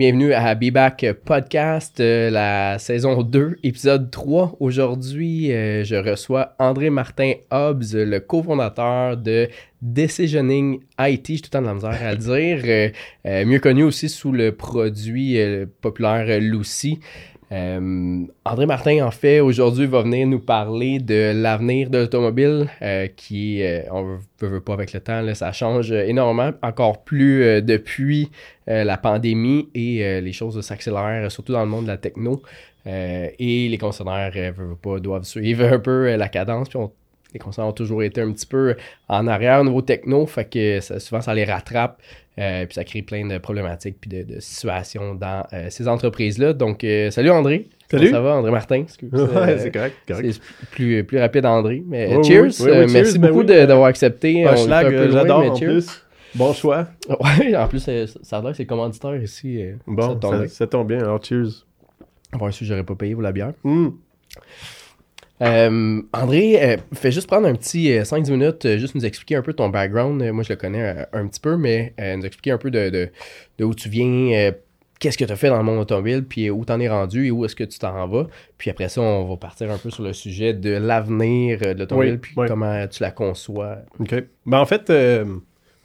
bienvenue à Be Back Podcast, euh, la saison 2, épisode 3. Aujourd'hui, euh, je reçois André Martin Hobbs, le cofondateur de Decisioning IT, j'ai tout le temps de la misère à le dire, euh, mieux connu aussi sous le produit populaire Lucy. Euh, André Martin, en fait, aujourd'hui, va venir nous parler de l'avenir de l'automobile euh, qui, euh, on ne veut, pas avec le temps, ça change énormément, encore plus depuis la pandémie et les choses s'accélèrent, surtout dans le monde de la techno. et les concessionnaires veulent pas, doivent suivre un peu la cadence. Puis les concessionnaires ont toujours été un petit peu en arrière au niveau techno, fait que souvent ça les rattrape. Euh, puis ça crée plein de problématiques puis de, situations dans euh, ces entreprises-là. Donc, euh, salut André. Salut. ça va, André Martin? ouais, c'est correct. C'est plus, plus rapide, André. Mais cheers. merci ben beaucoup d'avoir accepté. j'adore en plus. Bon choix. Ouais, en plus, ça a l'air que c'est commanditaire ici. Bon, ça tombe, bien. Alors, cheers. Bon, si j'aurais pas payé pour la bière. Mm. Euh, André, euh, fais juste prendre un petit 5-10 euh, minutes, juste nous expliquer un peu ton background. moi, je le connais un petit peu, mais nous expliquer un peu de, de, où tu viens, qu'est-ce que tu as fait dans le monde automobile, puis où tu en es rendu et où est-ce que tu t'en vas. Puis après ça, on va partir un peu sur le sujet de l'avenir de l'automobile, puis comment tu la conçois. OK. Ben, en fait,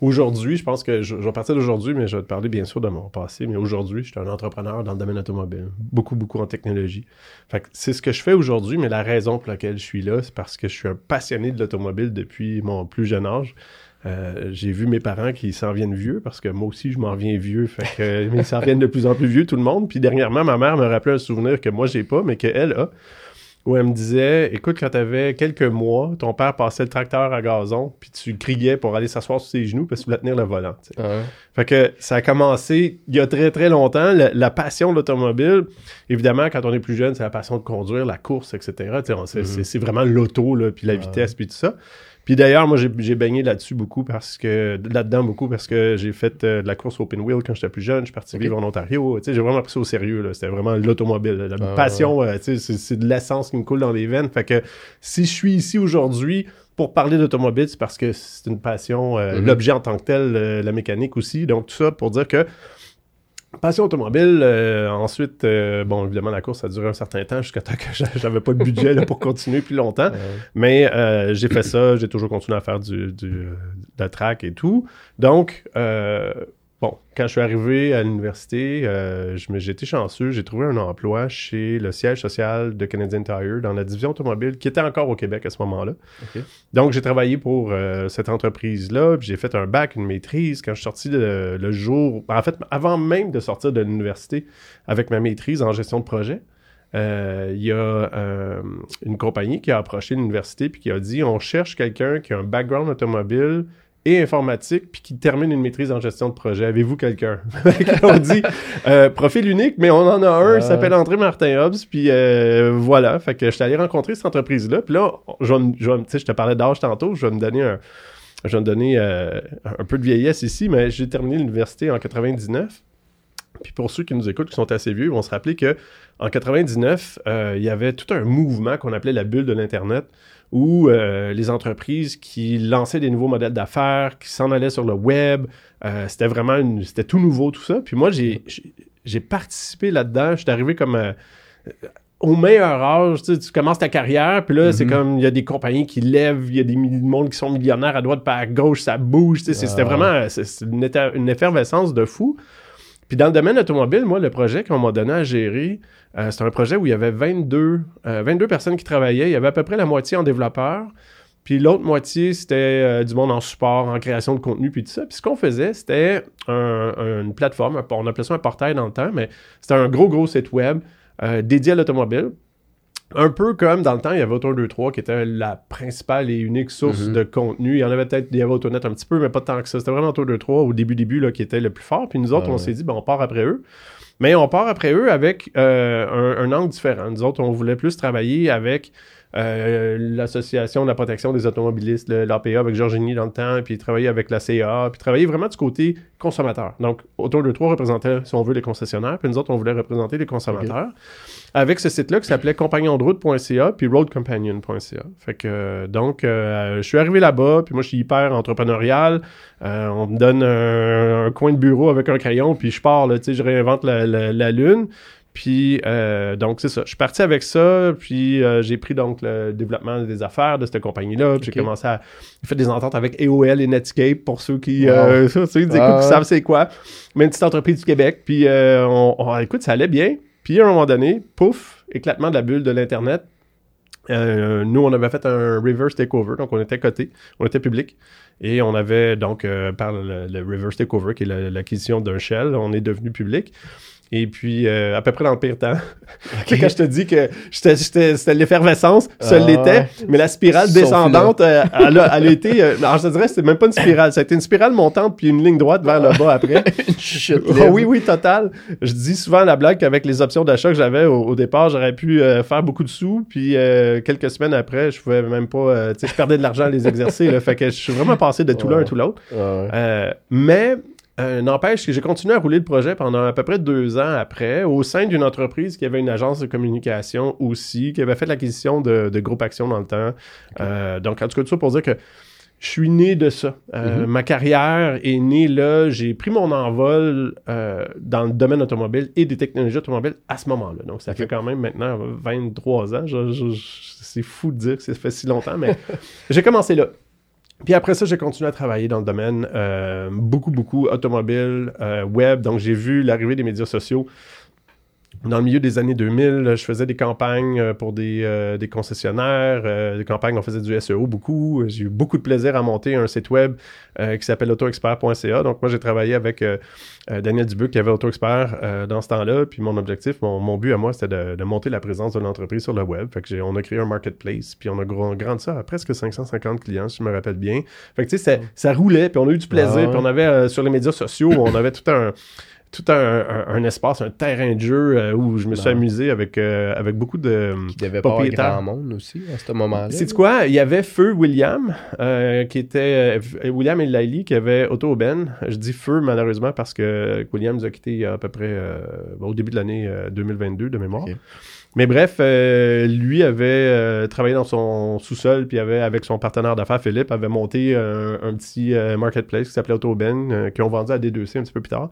Aujourd'hui, je pense que je, vais partir d'aujourd'hui, mais je vais te parler bien sûr de mon passé. Mais aujourd'hui, je suis un entrepreneur dans le domaine automobile. Beaucoup, beaucoup en technologie. Fait c'est ce que je fais aujourd'hui, mais la raison pour laquelle je suis là, c'est parce que je suis un passionné de l'automobile depuis mon plus jeune âge. Euh, j'ai vu mes parents qui s'en viennent vieux parce que moi aussi je m'en viens vieux. Fait que ils s'en viennent de plus en plus vieux tout le monde. Puis dernièrement, ma mère me rappelait un souvenir que moi j'ai pas, mais qu'elle a où elle me disait Écoute, quand tu avais quelques mois, ton père passait le tracteur à gazon, puis tu criais pour aller s'asseoir sur ses genoux parce que tu voulais tenir le volant. Fait que ça a commencé il y a très très longtemps, la, passion de l'automobile. Évidemment, quand on est plus jeune, c'est la passion de conduire, la course, etc. Mm-hmm. C'est vraiment l'auto, puis la vitesse, puis tout ça. Puis d'ailleurs, moi, j'ai baigné là-dessus beaucoup parce que, là-dedans beaucoup parce que j'ai fait euh, de la course open wheel quand j'étais plus jeune. Je suis parti vivre en Ontario. Tu sais, j'ai vraiment pris ça au sérieux. C'était vraiment l'automobile. La ah, passion, euh, tu sais, c'est de l'essence qui me coule dans les veines. Fait que si je suis ici aujourd'hui pour parler d'automobile, c'est parce que c'est une passion. Euh, mm-hmm. L'objet en tant que tel, la mécanique aussi. Donc, tout ça pour dire que Passion automobile. Euh, ensuite, euh, bon, évidemment, la course a duré un certain temps jusqu'à temps que j'avais pas de budget pour continuer plus longtemps. Mais euh, j'ai fait ça, j'ai toujours continué à faire du, du de la track et tout. Donc, Bon, quand je suis arrivé à l'université, euh, j'ai été chanceux. J'ai trouvé un emploi chez le siège social de Canadian Tire dans la division automobile qui était encore au Québec à ce moment-là. Donc, j'ai travaillé pour euh, cette entreprise-là. J'ai fait un bac, une maîtrise. Quand je suis sorti le jour, en fait, avant même de sortir de l'université avec ma maîtrise en gestion de projet, euh, il y a une compagnie qui a approché l'université et qui a dit on cherche quelqu'un qui a un background automobile et informatique, puis qui termine une maîtrise en gestion de projet. Avez-vous quelqu'un? on dit euh, profil unique, mais on en a un, il s'appelle André Martin Hobbs, puis euh, voilà. Fait que je suis allé rencontrer cette entreprise-là, puis là, je, je, je te parlais d'âge tantôt, je vais me donner un, je vais me donner euh, un peu de vieillesse ici, mais j'ai terminé l'université en 99. Puis pour ceux qui nous écoutent, qui sont assez vieux, ils vont se rappeler que en 99, il y avait tout un mouvement qu'on appelait la bulle de l'Internet où euh, les entreprises qui lançaient des nouveaux modèles d'affaires, qui s'en allaient sur le web, euh, c'était vraiment c'était tout nouveau tout ça. Puis moi j'ai participé là-dedans. Je suis arrivé comme euh, au meilleur âge, tu, commences ta carrière, puis là, c'est mm-hmm. comme, il y a des compagnies qui lèvent, il y a des monde qui sont millionnaires à droite, pas à gauche, ça bouge, c'était vraiment une, une, effervescence de fou. Puis dans le domaine automobile, moi, le projet qu'on m'a donné à gérer, euh, c'est un projet où il y avait 22, 22 euh, personnes qui travaillaient. Il y avait à peu près la moitié en développeurs. Puis l'autre moitié, c'était euh, du monde en support, en création de contenu, puis tout ça. Puis ce qu'on faisait, c'était une plateforme, on appelait ça un portail dans le temps, mais c'était un gros, gros site web dédié à l'automobile. Un peu comme dans le temps, il y avait Auto23 qui était la principale et unique source mm-hmm. de contenu. Il y en avait peut-être, il y avait Autonet un petit peu, mais pas tant que ça. C'était vraiment Auto23 au début, début, là, qui était le plus fort. Puis nous autres, on s'est dit, ben, on part après eux. Mais on part après eux avec euh, un, angle différent. Nous autres, on voulait plus travailler avec euh, l'association de la protection des automobilistes, l'APA avec Georgini dans le temps, puis travailler avec la CA, puis travailler vraiment du côté consommateur. Donc, autour de trois représentait, si on veut, les concessionnaires, puis nous autres, on voulait représenter les consommateurs. Avec ce site-là qui s'appelait compagnondroute.ca puis roadcompanion.ca. Fait que, donc, euh, je suis arrivé là-bas, puis moi, je suis hyper entrepreneurial. Euh, on me donne un, coin de bureau avec un crayon, puis je pars, tu sais, je réinvente la, la lune. Puis, euh, donc, c'est ça. Je suis parti avec ça, puis euh, j'ai pris donc le développement des affaires de cette compagnie-là. Puis j'ai commencé à faire des ententes avec AOL et Netscape pour ceux qui, euh, savent c'est quoi. Mais une petite entreprise du Québec. Puis, on, écoute, ça allait bien. Puis, à un moment donné, pouf, éclatement de la bulle de l'Internet. nous, on avait fait un reverse takeover, donc on était coté, on était public. Et on avait donc, par le, le, reverse takeover, qui est l'acquisition d'un shell, on est devenu public. Et puis, euh, à peu près dans le pire temps. Quand je te dis que c'était l'effervescence, ça ah, l'était, mais la spirale descendante, euh, elle, a, elle, a, été. Euh, alors, je te dirais, c'était même pas une spirale. Ça a été une spirale montante, puis une ligne droite vers le bas après. oh, oui, oui, total. Je dis souvent la blague qu'avec les options d'achat que j'avais au, départ, j'aurais pu faire beaucoup de sous, puis quelques semaines après, je pouvais même pas. tu sais, je perdais de l'argent à les exercer. Là, fait que je suis vraiment passé de tout l'un à tout l'autre. mais euh, n'empêche que j'ai continué à rouler le projet pendant à peu près deux ans après, au sein d'une entreprise qui avait une agence de communication aussi, qui avait fait l'acquisition de, de Groupe Action dans le temps. Euh, donc, en tout cas, tout ça pour dire que je suis né de ça. Euh, mm-hmm. Ma carrière est née là. J'ai pris mon envol dans le domaine automobile et des technologies automobiles à ce moment-là. Donc, ça fait quand même maintenant 23 ans. c'est fou de dire que ça fait si longtemps, mais j'ai commencé là. Puis après ça, j'ai continué à travailler dans le domaine euh, beaucoup, beaucoup automobile, euh, web. Donc, j'ai vu l'arrivée des médias sociaux dans le milieu des années 2000, je faisais des campagnes euh, pour des, euh, des concessionnaires, euh, des campagnes, on faisait du SEO beaucoup. J'ai eu beaucoup de plaisir à monter un site web qui s'appelle autoexpert.ca. Donc, moi, j'ai travaillé avec Daniel Dubuc qui avait AutoExpert dans ce temps-là. Puis, mon objectif, mon, but à moi, c'était de, monter la présence de l'entreprise sur le web. Fait que on a créé un marketplace, puis on a grandi ça à presque 550 clients, si je me rappelle bien. Fait que, tu sais, ça, roulait, puis on a eu du plaisir. Ah puis, on avait, sur les médias sociaux, on avait tout un tout un, espace, un terrain de jeu euh, où je me suis amusé avec, euh, avec beaucoup de Qui devait pas avoir grand monde aussi à ce moment-là. C'est quoi? Il y avait Feu William, euh, qui était William et Laili qui avait Auto Ben. Je dis Feu malheureusement parce que William nous a quittés à peu près au début de l'année 2022 de mémoire. Mais bref, lui avait travaillé dans son sous-sol, puis avait, avec son partenaire d'affaires, Philippe, avait monté un, petit marketplace qui s'appelait Auto Ben, qui ont vendu à D2C un petit peu plus tard.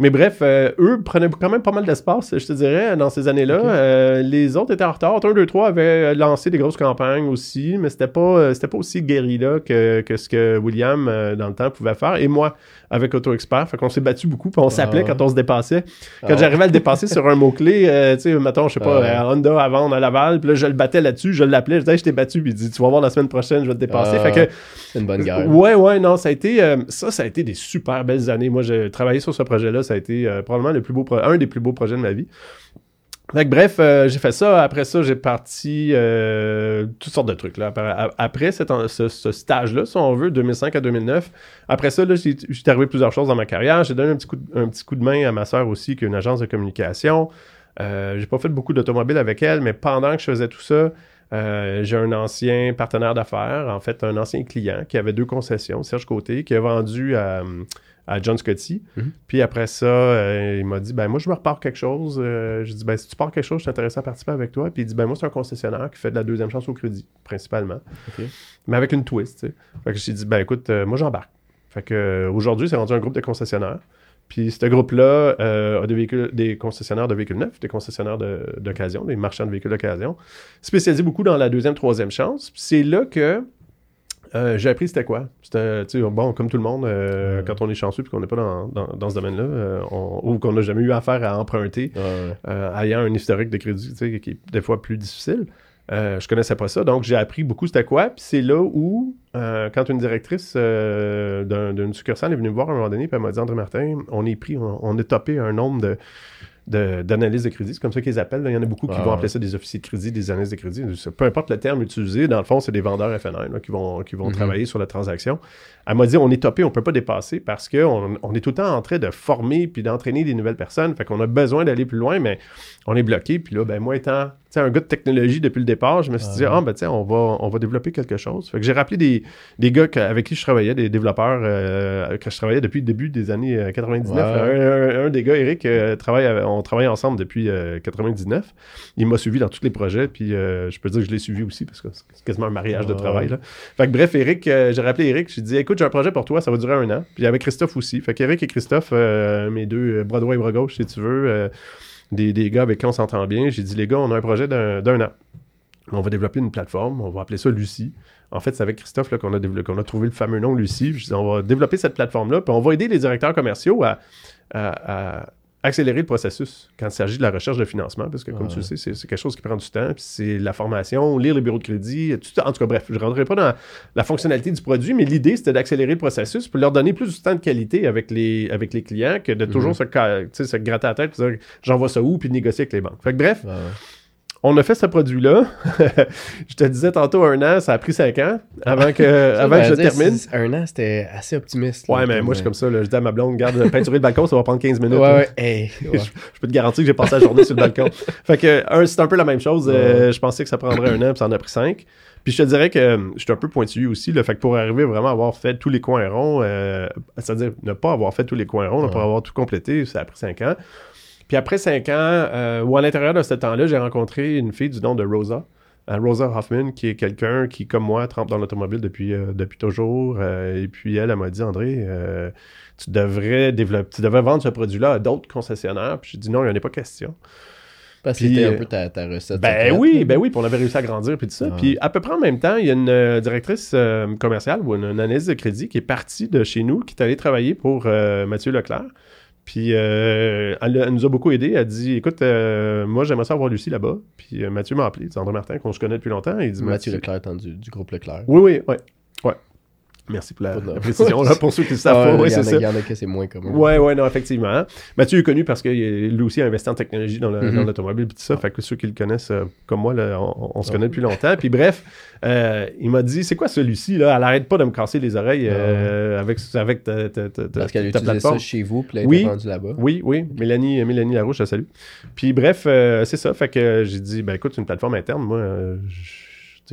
Mais bref, euh, eux prenaient quand même pas mal d'espace, je te dirais, dans ces années-là. Euh, les autres étaient en retard. 1, 2, 3 avait lancé des grosses campagnes aussi, mais c'était pas, euh, c'était pas aussi guérilla que, que ce que William, dans le temps, pouvait faire. Et moi, avec Auto Expert. Fait qu'on s'est battu beaucoup, puis on s'appelait ah quand on se dépassait. Quand ah j'arrivais à le dépasser sur un mot-clé, euh, tu sais, mettons, je sais pas, ah Honda à vendre à Laval, puis là, je le battais là-dessus, je l'appelais, je disais, je t'ai battu, puis il dit, tu vas voir la semaine prochaine, je vais te dépasser. fait que. C'est une bonne guerre. Ouais, ouais, non, ça a été, euh, ça, ça a été des super belles années. Moi, j'ai travaillé sur ce projet-là, ça a été euh, probablement le plus beau, un des plus beaux projets de ma vie. Fait bref, euh, j'ai fait ça. Après ça, j'ai parti euh, toutes sortes de trucs. Là. Après, ce, stage-là, si on veut, 2005 à 2009, après ça, j'ai arrivé plusieurs choses dans ma carrière. J'ai donné un petit, coup de, un petit coup de main à ma sœur aussi, qui est une agence de communication. Euh, j'ai pas fait beaucoup d'automobile avec elle, mais pendant que je faisais tout ça, j'ai un ancien partenaire d'affaires, en fait, un ancien client qui avait deux concessions, Serge Côté, qui a vendu à à John Scotty. Mhm. Puis après ça, euh, il m'a dit ben moi je me repars quelque chose. Euh, je dis ben si tu pars quelque chose, je suis intéressé à participer avec toi. Puis il dit ben moi c'est un concessionnaire qui fait de la deuxième chance au crédit principalement, mais avec une twist. sais. Fait que j'ai dit ben écoute, euh, moi j'embarque. Fait que aujourd'hui c'est rendu un groupe de concessionnaires. Puis ce groupe-là a des, véhicules, des concessionnaires de véhicules neufs, des concessionnaires d'occasion, des marchands de véhicules d'occasion, spécialisés beaucoup dans la deuxième, troisième chance. Puis c'est là que euh, j'ai appris c'était quoi. C'était, bon, comme tout le monde, euh, quand on est chanceux et qu'on n'est pas dans, dans, ce domaine-là, euh, ou qu'on n'a jamais eu affaire à emprunter, ayant un historique de crédit qui est des fois plus difficile. je connaissais pas ça, donc j'ai appris beaucoup c'était quoi. Puis c'est là où, quand une directrice d'une succursale est venue me voir à un moment donné, puis elle m'a dit André Martin, on est pris, on, on est topé un nombre de d'analyse de, crédit. C'est comme ça qu'ils appellent. Il y en a beaucoup qui vont appeler ça des officiers de crédit, des analyses de crédit. Peu importe le terme utilisé, dans le fond, c'est des vendeurs FNR qui vont, qui vont mhm. travailler sur la transaction. Elle m'a dit on est topé, on ne peut pas dépasser parce qu'on on est tout le temps en train de former puis d'entraîner des nouvelles personnes. Fait qu'on a besoin d'aller plus loin, mais on est bloqué. Puis là, ben, moi étant sais, un gars de technologie depuis le départ. Je me suis dit, ah, ben, tiens, on va, on va développer quelque chose. Fait que j'ai rappelé des, des gars que- avec qui je travaillais, des développeurs euh, que je travaillais depuis le début des années euh, 99. Ouais. Un, un- un des gars, Eric, euh, travaille avec- on travaille ensemble depuis euh, 99. Il m'a suivi dans tous les projets, puis euh, je peux dire que je l'ai suivi aussi parce que c'est quasiment un mariage de travail. Là. Fait que bref, Eric, euh, j'ai rappelé Eric, j'ai dit, écoute, j'ai un projet pour toi, ça va durer un an. Puis avec Christophe aussi. Fait qu'Eric et Christophe, euh, mes deux euh, bras droit et bras gauche, si tu veux, euh, des, des gars avec qui on s'entend bien. J'ai dit, les gars, on a un projet d'un an. On va développer une plateforme, on va appeler ça Lucie. En fait, c'est avec Christophe qu'on a, qu'on a trouvé le fameux nom Lucie. Je dis, on va développer cette plateforme-là, puis on va aider les directeurs commerciaux à- à accélérer le processus quand il s'agit de la recherche de financement, parce que, comme tu le sais, c'est c'est quelque chose qui prend du temps, puis c'est la formation, lire les bureaux de crédit, tout ça. En tout cas, bref, je ne rentrerai pas dans la fonctionnalité du produit, mais l'idée, c'était d'accélérer le processus pour leur donner plus de temps de qualité avec les, avec les clients que de toujours se, tu sais, se gratter la tête et dire j'envoie ça où, puis de négocier avec les banques. Fait que, bref, ouais. On a fait ce produit-là. je te disais tantôt un an, ça a pris cinq ans avant que, Ça, avant que je j'allais dire, termine. Un an, c'était assez optimiste. là, Ouais, mais moi, je suis comme ça. là. Je dis à ma blonde, garde, peinturer le balcon, ça va prendre 15 minutes. Ouais, ouais. Hey, ouais. Je peux te garantir que j'ai passé la journée sur le balcon. Fait que, un, c'est un peu la même chose. Euh, je pensais que ça prendrait un an, puis ça en a pris cinq. Puis je te dirais que euh, je suis un peu pointu aussi. Là, fait que pour arriver vraiment à avoir fait tous les coins ronds, euh, c'est-à-dire ne pas avoir fait tous les coins ronds, là, pour avoir tout complété, ça a pris cinq ans. Puis après cinq ans, euh, ou à l'intérieur de ce temps-là, j'ai rencontré une fille du nom de Rosa. Euh, Rosa Hoffman, qui est quelqu'un qui, comme moi, trempe dans l'automobile depuis, euh, depuis toujours. Euh, et puis elle, elle m'a dit, André, euh, tu devrais développer, tu devrais vendre ce produit-là à d'autres concessionnaires. Puis j'ai dit non, il n'y en a pas question. Parce que c'était un peu ta, ta recette. Ben secrète, oui, ben oui, puis on avait réussi à grandir puis tout ça. Ouais. Puis à peu près en même temps, il y a une directrice commerciale ou une, une analyse de crédit qui est partie de chez nous, qui est allée travailler pour Mathieu Leclerc. Puis euh, elle, elle nous a beaucoup aidé. Elle a dit Écoute, euh, moi j'aimerais ça avoir Lucie là-bas. Puis euh, Mathieu m'a appelé, c'est André Martin, qu'on se connaît depuis longtemps. Il dit Mathieu Leclerc du, du groupe Leclerc. Oui, oui, ouais. Merci pour la, la précision là, pour ceux qui le savent Ah, pas. ouais, Ouais, il y en c'est a- ça. Il y en a que c'est moins commun. Ouais, ouais, non, effectivement. Mathieu est connu parce que lui aussi a investi en technologie dans Mhm. l'automobile et tout ça. Fait que ceux qui le connaissent euh, comme moi, là, on, on se connaît depuis longtemps. Puis bref, euh, il m'a dit c'est quoi celui-ci là? Elle arrête pas de me casser les oreilles euh, avec, avec ta, ta, Parce qu'elle utilisait ça chez vous, puis elle Oui. là-bas. Oui, oui, Mélanie, Mélanie Larouche, je la salue. Puis bref, c'est ça. Fait que j'ai dit, ben écoute, c'est une plateforme interne. Moi, euh,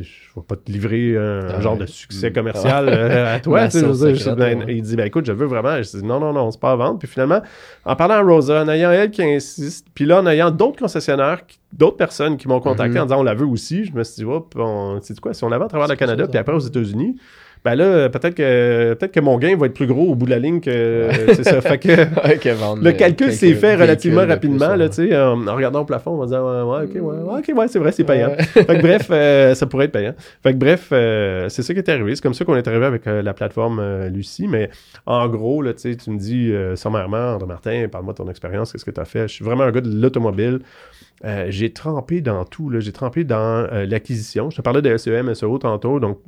je je vais pas te livrer un Ah genre de succès Mm. commercial euh, à toi. Je dire, je- ben, ouais. Il dit, ben écoute, je veux vraiment. Je dis, non, non, non, c'est pas à vendre. Puis finalement, en parlant à Rosa, en ayant elle qui insiste, puis là, en ayant d'autres concessionnaires, d'autres personnes qui m'ont contacté Mhm. en disant, on la veut aussi, je me suis dit, hop, sais quoi, si on la vend à travers le Canada, puis après aux. États-Unis, ben là, peut-être que, peut-être que mon gain va être plus gros au bout de la ligne que. c'est ça. Fait que. Le euh, calcul s'est fait relativement rapidement, là, ouais. tu sais, en, en regardant au plafond, on va dire, ouais, ok, ouais, ouais, ok, ouais, c'est vrai, c'est payant. Fait que bref, euh, ça pourrait être payant. Fait que bref, euh, c'est ça qui est arrivé. C'est comme ça qu'on est arrivé avec euh, la plateforme euh, Lucie, mais en gros, là, tu sais, tu me dis euh, sommairement, André Martin, parle-moi de ton expérience, qu'est-ce que tu as fait? Je suis vraiment un gars de l'automobile. Euh, j'ai trempé dans tout, là. J'ai trempé dans euh, l'acquisition. Je te parlais de SEM, SEO tantôt, donc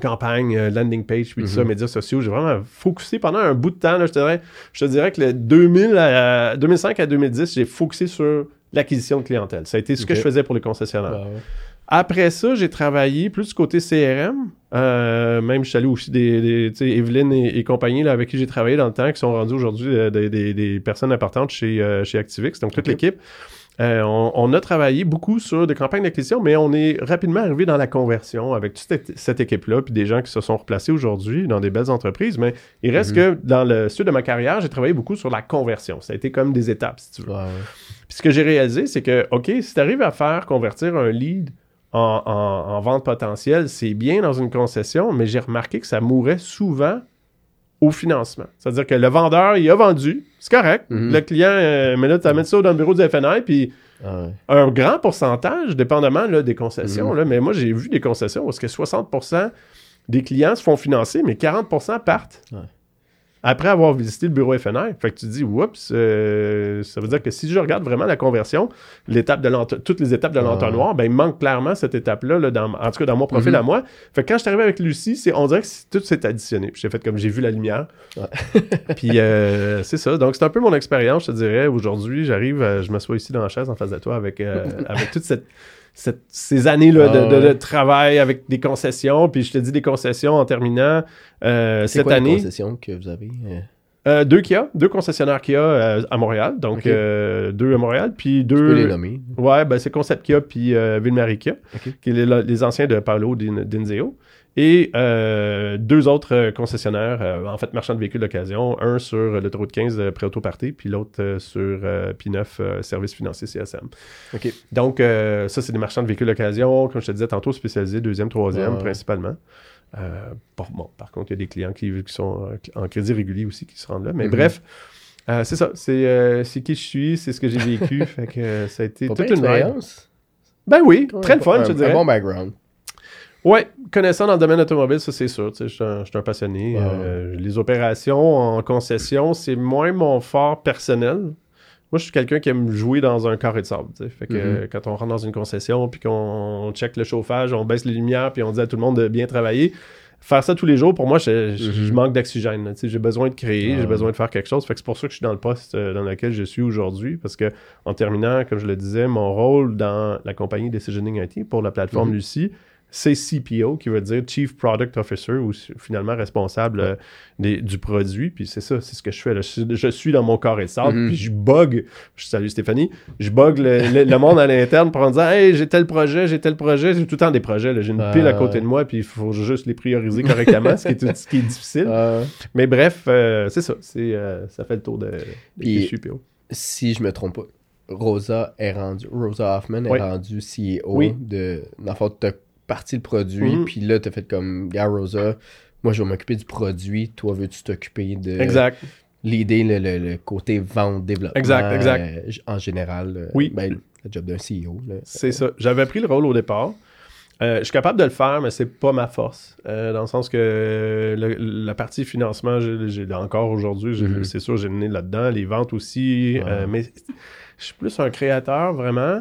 campagne, euh, landing page, puis tout ça, Mhm. médias sociaux. J'ai vraiment focusé pendant un bout de temps. Là, je, te dirais, je te dirais que le 2000 à- 2005 à 2010, j'ai focusé sur l'acquisition de clientèle. Ça a été ce que je faisais pour les concessionnaires. Ouais. Après ça, j'ai travaillé plus du côté CRM. Euh, même, je suis allé aussi des, des Evelyne et, et compagnie là, avec qui j'ai travaillé dans le temps, qui sont rendus aujourd'hui euh, des, des- des personnes importantes chez, euh, chez Activix, donc toute l'équipe. Euh, on, on a travaillé beaucoup sur des campagnes d'acquisition, mais on est rapidement arrivé dans la conversion avec toute cette, équipe-là, puis des gens qui se sont replacés aujourd'hui dans des belles entreprises. Mais il reste Mhm. que dans le sud de ma carrière, j'ai travaillé beaucoup sur la conversion. Ça a été comme des étapes, si tu veux. Ouais. Puis ce que j'ai réalisé, c'est que, OK, si tu arrives à faire convertir un lead en, en- en vente potentielle, c'est bien dans une concession, mais j'ai remarqué que ça mourait souvent au financement. C'est-à-dire que le vendeur, il a vendu, c'est correct. Mhm. Le client, euh, mais là, tu amènes ça dans le bureau du FNI, puis Ah ouais. un grand pourcentage, dépendamment là, des concessions, Mhm. là, mais moi, j'ai vu des concessions où est-ce que 60% des clients se font financer, mais 40% partent. Ouais. Après avoir visité le bureau FNR. Fait que tu te dis, oups, euh, ça veut dire que si je regarde vraiment la conversion, l'étape de toutes les étapes de Ouais. l'entonnoir, ben, il manque clairement cette étape-là, là, dans, en tout cas dans mon profil Mhm. à moi. Fait que quand je suis arrivé avec Lucie, c'est, on dirait que tout s'est additionné. Puis j'ai fait comme j'ai vu la lumière. Puis euh, c'est ça. Donc c'est un peu mon expérience, je te dirais. Aujourd'hui, j'arrive, euh, je m'assois ici dans la chaise en face de toi avec, euh, avec toute cette, cette- ces années-là de, Ah de- travail avec des concessions. Puis je te dis des concessions en terminant euh, cette quoi les année. concessions que vous avez? euh? Euh, deux Kia, deux concessionnaires Kia euh, à Montréal. Donc, euh, deux à Montréal, puis Tu peux les deux... nommer. Ouais, ben c'est Concept Kia, puis euh, Ville-Marie Kia, Ok. qui est les, les anciens de Paolo Din- Dinzeo. Et euh, deux autres euh, concessionnaires, euh, en fait, marchands de véhicules d'occasion. Un sur euh, l'autoroute 15 euh, pré-autoparté, puis l'autre sur euh, P9 euh, Service financier CSM. Ok. Donc, ça, c'est des marchands de véhicules d'occasion, comme je te disais tantôt, spécialisés deuxième, troisième, Ouais, principalement. Bon, bon, par contre, il y a des clients qui, qui sont en crédit régulier aussi qui se rendent là. Mais Mhm. bref, euh, c'est ça. C'est euh, qui je suis, c'est ce que j'ai vécu. fait que euh, ça a été toute une expérience. Ben oui, très le fun, un, je te Un dirais. bon background. Ouais, connaissant dans le domaine automobile, ça c'est sûr. Je suis un, passionné. Euh, les opérations en concession, c'est moins mon fort personnel. Moi, je suis quelqu'un qui aime jouer dans un carré de sable. Fait que Mhm. euh, quand on rentre dans une concession, puis qu'on check le chauffage, on baisse les lumières, puis on dit à tout le monde de bien travailler. Faire ça tous les jours, pour moi, je, je- Mhm. je manque d'oxygène. J'ai besoin de créer, j'ai besoin de faire quelque chose. Fait que c'est pour ça que je suis dans le poste euh, dans lequel je suis aujourd'hui. Parce que, en terminant, comme je le disais, mon rôle dans la compagnie Decisioning IT pour la plateforme Mhm. Lucie, c'est CPO, qui veut dire Chief Product Officer, ou finalement responsable euh, des- du produit. Puis c'est ça, c'est ce que je fais. là. Je, suis- je suis dans mon corps et sable, Mhm. puis je bug. Je salue Stéphanie. Je bug le, le- le monde à l'interne pour en disant Hey, j'ai tel projet, j'ai tel projet. J'ai tout le temps des projets. J'ai une pile à côté ouais. de moi, puis il faut juste les prioriser correctement, ce, qui est, ce qui est difficile. Euh, Mais bref, euh, c'est ça. Euh, ça fait le tour de, de Puis- CPO. si je me trompe pas, Rosa est rendue, Rosa Hoffman est Oui. rendue CEO Oui. de. Dans le fond, t'as parti le produit, Mhm. puis là, t'as fait comme, gars, Rosa, moi, je vais m'occuper du produit, toi, veux-tu t'occuper de. Exact. L'idée, le, le- le côté vente, développement. Exact, exact. euh, en général. euh, Oui. Ben, le job d'un CEO. C'est ça. J'avais pris le rôle au départ. Euh, je suis capable de le faire, mais c'est pas ma force. Euh, dans le sens que le- la partie financement, j'ai encore aujourd'hui, Mhm. c'est sûr, j'ai nez là-dedans. Les ventes aussi. Ouais. mais je suis plus un créateur, vraiment.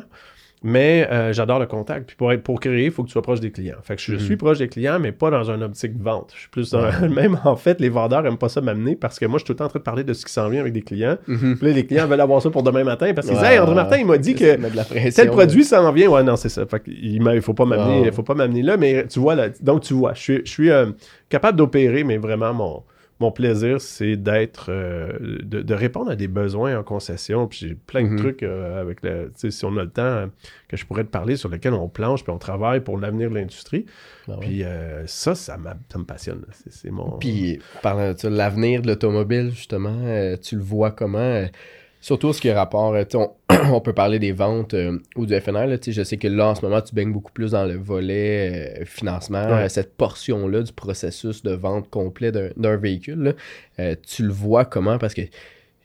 Mais euh, j'adore le contact. Puis pour, être, pour créer, il faut que tu sois proche des clients. Fait que je Mhm. suis proche des clients, mais pas dans un optique vente. Je suis plus dans... Ouais. Même en fait, les vendeurs aiment pas ça m'amener parce que moi, je suis tout le temps en train de parler de ce qui s'en vient avec des clients. Mhm. Puis là, les clients veulent avoir ça pour demain matin parce qu'ils disent Ouais. Hey, André Martin, il m'a dit que tel produit s'en vient. Ouais, non, c'est ça. Fait il faut pas m'amener, Ah. il faut pas m'amener là, mais tu vois là, donc tu vois, je suis, je suis euh, capable d'opérer, mais vraiment mon, mon plaisir, c'est d'être, euh, de, de répondre à des besoins en concession. Puis j'ai plein de Mhm. trucs euh, avec le, tu sais, si on a le temps, que je pourrais te parler sur lesquels on planche puis on travaille pour l'avenir de l'industrie. Ah ouais. Puis euh, ça, ça, m'a- ça me passionne. C'est, mon. Puis, parlant de ça, l'avenir de l'automobile, justement, euh, tu le vois comment? Surtout ce qui est rapport, euh, on, on peut parler des ventes euh, ou du FNR. Là, je sais que là, en ce moment, tu baignes beaucoup plus dans le volet euh, financement, Ouais. euh, cette portion-là du processus de vente complet d'un- véhicule. là. Tu le vois comment? Parce que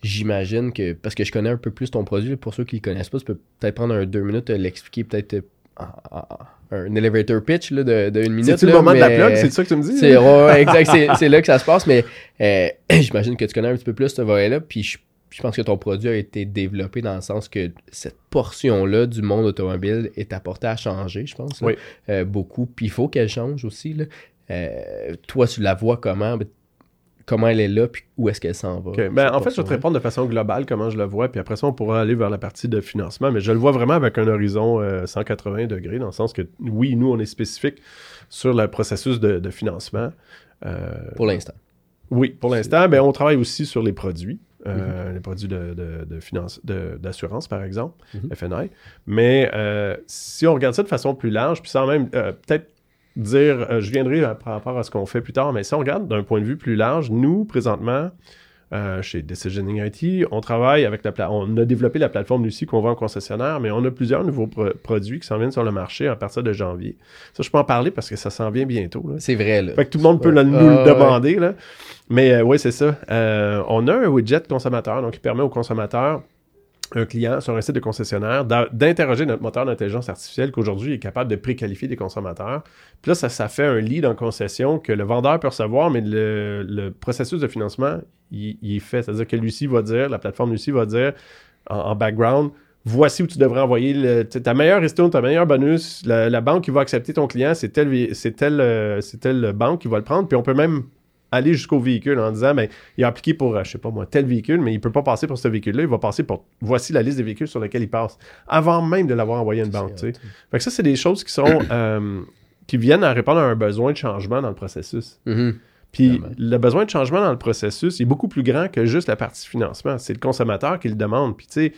j'imagine que, parce que je connais un peu plus ton produit, pour ceux qui ne le connaissent pas, tu peux peut-être prendre un deux minutes, l'expliquer peut-être un elevator pitch là, de, de une minute. C'est-tu le moment de la plug? C'est ça que tu me dis? c'est ouais, exact, c'est, c'est là que ça se passe, mais euh, j'imagine que tu connais un petit peu plus ce volet-là, puis je, je pense que ton produit a été développé dans le sens que cette portion-là du monde automobile est apportée à changer, je pense, là, Oui. euh, beaucoup, puis il faut qu'elle change aussi. Là. Euh, toi, tu la vois comment, ben, comment elle est là, puis où est-ce qu'elle s'en va? Ben, en fait, je vais te répondre de façon globale comment je le vois, puis après ça, on pourra aller vers la partie de financement, mais je le vois vraiment avec un horizon euh, 180 degrés, dans le sens que, oui, nous, on est spécifique sur le processus de, de financement. Euh, Pour l'instant. oui, pour l'instant, ben, on travaille aussi sur les produits, euh, Mhm. les produits de, de, de finance, d'assurance, par exemple, Mhm. FNI. Mais euh, si on regarde ça de façon plus large, puis sans même euh, peut-être dire, je viendrai par rapport à ce qu'on fait plus tard, mais si on regarde d'un point de vue plus large, nous, présentement, euh, chez Decisioning IT, on travaille avec la pla- on a développé la plateforme Lucie qu'on vend en concessionnaire, mais on a plusieurs nouveaux pro- produits qui s'en viennent sur le marché à partir de janvier. Ça, je peux en parler parce que ça s'en vient bientôt. C'est vrai, là. Fait que tout le monde peut nous Ah, le ouais. demander. Là. Mais oui, c'est ça. Euh, on a un widget consommateur, donc qui permet au consommateur, un client sur un site de concessionnaire, d'interroger notre moteur d'intelligence artificielle qu'aujourd'hui est capable de préqualifier des consommateurs. Puis là, ça, fait un lead en concession que le vendeur peut recevoir, mais le, processus de financement, il, est fait. C'est-à-dire que Lucie va dire, la plateforme Lucie va dire en, background, voici où tu devrais envoyer ta meilleure ristourne, ta meilleure bonus, la, banque qui va accepter ton client, c'est telle, telle, euh, c'est telle banque qui va le prendre, puis on peut même aller jusqu'au véhicule en disant, ben, il a appliqué pour, euh, je sais pas moi, tel véhicule, mais il peut pas passer pour ce véhicule-là, il va passer pour, voici la liste des véhicules sur lesquels il passe, avant même de l'avoir envoyé à une banque. Fait que ça, c'est des choses qui sont, euh, qui viennent à répondre à un besoin de changement dans le processus. Mhm. Puis Vraiment. le besoin de changement dans le processus est beaucoup plus grand que juste la partie financement. C'est le consommateur qui le demande. Puis tu sais,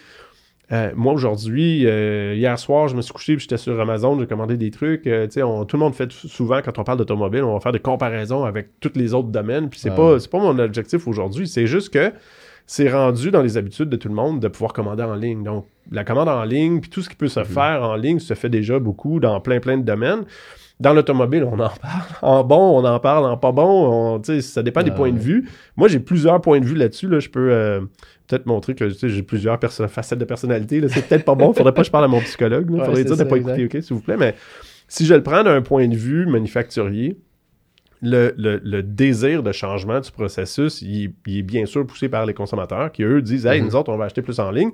euh, moi aujourd'hui, euh, hier soir, je me suis couché puis j'étais sur Amazon, j'ai commandé des trucs. euh, on- tout le monde fait souvent quand on parle d'automobile, on va faire des comparaisons avec tous les autres domaines. Puis c'est Ouais. pas, pas mon objectif aujourd'hui. C'est juste que c'est rendu dans les habitudes de tout le monde de pouvoir commander en ligne. Donc la commande en ligne, puis tout ce qui peut se Mhm. faire en ligne se fait déjà beaucoup dans plein plein de domaines. Dans l'automobile, on en parle. En bon, on en parle. En pas bon, on- ça dépend des Ah points de vue. Moi, j'ai plusieurs points de vue là-dessus. Là. Je peux euh, peut-être montrer que j'ai plusieurs facettes de personnalité. C'est peut-être pas bon. Faudrait pas que je parle à mon psychologue. Il Ouais, faudrait dire de ça, pas exact. écouter, OK, s'il vous plaît. Mais si je le prends d'un point de vue manufacturier, le, le- le désir de changement du processus, il, il est bien sûr poussé par les consommateurs qui, eux, disent Hey, Mhm. nous autres, on va acheter plus en ligne.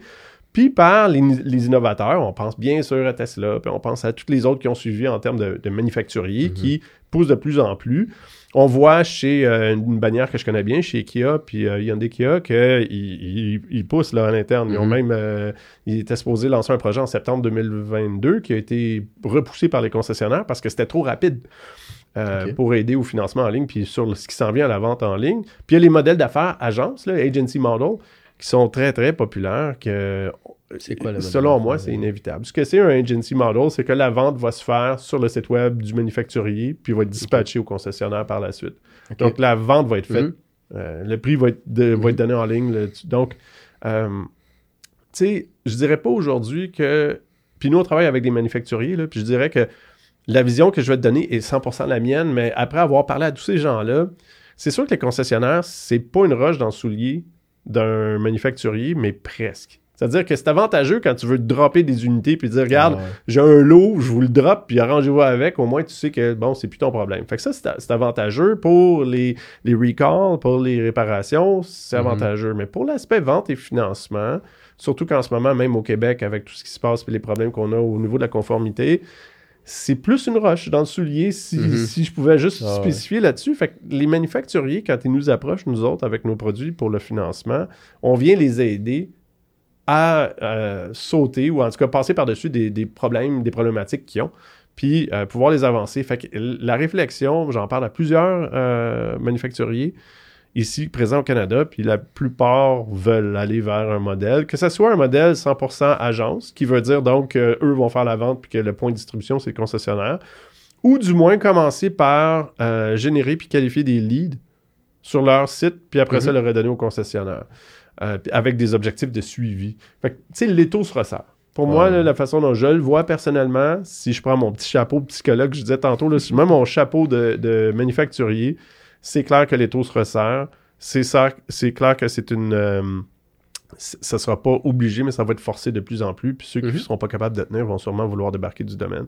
Puis par les, les innovateurs, on pense bien sûr à Tesla, puis on pense à tous les autres qui ont suivi en termes de, de manufacturiers Mhm. qui poussent de plus en plus. On voit chez euh, une bannière que je connais bien, chez Kia, puis euh, Hyundai Kia, qu'ils ils, ils poussent là, à l'interne. Ils ont Mhm. même, euh, ils étaient supposés lancer un projet en septembre 2022 qui a été repoussé par les concessionnaires parce que c'était trop rapide. euh, pour aider au financement en ligne, puis sur ce qui s'en vient à la vente en ligne. Puis il y a les modèles d'affaires agences, là, agency model, qui sont très, très populaires, que C'est quoi selon moi, c'est inévitable. Ce que c'est un agency model, c'est que la vente va se faire sur le site web du manufacturier, puis va être dispatchée au concessionnaire par la suite. Donc, la vente va être faite. Mhm. Euh, le prix va être, de- va être donné en ligne. Donc, euh, tu sais, je dirais pas aujourd'hui que... Puis nous, on travaille avec des manufacturiers, là, puis je dirais que la vision que je vais te donner est 100% la mienne, mais après avoir parlé à tous ces gens-là, c'est sûr que les concessionnaires, c'est pas une roche dans le soulier d'un manufacturier, mais presque. C'est-à-dire que c'est avantageux quand tu veux dropper des unités puis dire, regarde, Ah ouais. j'ai un lot, je vous le drop, puis arrangez-vous avec, au moins tu sais que, bon, c'est plus ton problème. Fait que ça, c'est avantageux pour les, les recalls, pour les réparations, c'est Mhm. avantageux. Mais pour l'aspect vente et financement, surtout qu'en ce moment, même au Québec, avec tout ce qui se passe et les problèmes qu'on a au niveau de la conformité, c'est plus une roche dans le soulier si, Mhm. si je pouvais juste Ah ouais. spécifier là-dessus. Fait que les manufacturiers, quand ils nous approchent, nous autres, avec nos produits pour le financement, on vient les aider à euh, sauter ou en tout cas passer par-dessus des, des problèmes, des problématiques qu'ils ont, puis euh, pouvoir les avancer. Fait que la réflexion, j'en parle à plusieurs euh, manufacturiers ici présents au Canada, puis la plupart veulent aller vers un modèle, que ce soit un modèle 100% agence, qui veut dire donc qu'eux vont faire la vente, puis que le point de distribution, c'est le concessionnaire, ou du moins commencer par euh, générer puis qualifier des leads sur leur site, puis après ça, le redonner au concessionnaire. Euh, avec des objectifs de suivi. Fait que, tu sais, l'étau se resserre. Pour moi, là, la façon dont je le vois personnellement, si je prends mon petit chapeau psychologue, je disais tantôt, là, si je mets mon chapeau de, de manufacturier, c'est clair que l'étau se resserre. C'est ça, c'est clair que c'est une. euh, ça sera pas obligé, mais ça va être forcé de plus en plus. Puis ceux qui Mhm. ne seront pas capables de tenir vont sûrement vouloir débarquer du domaine.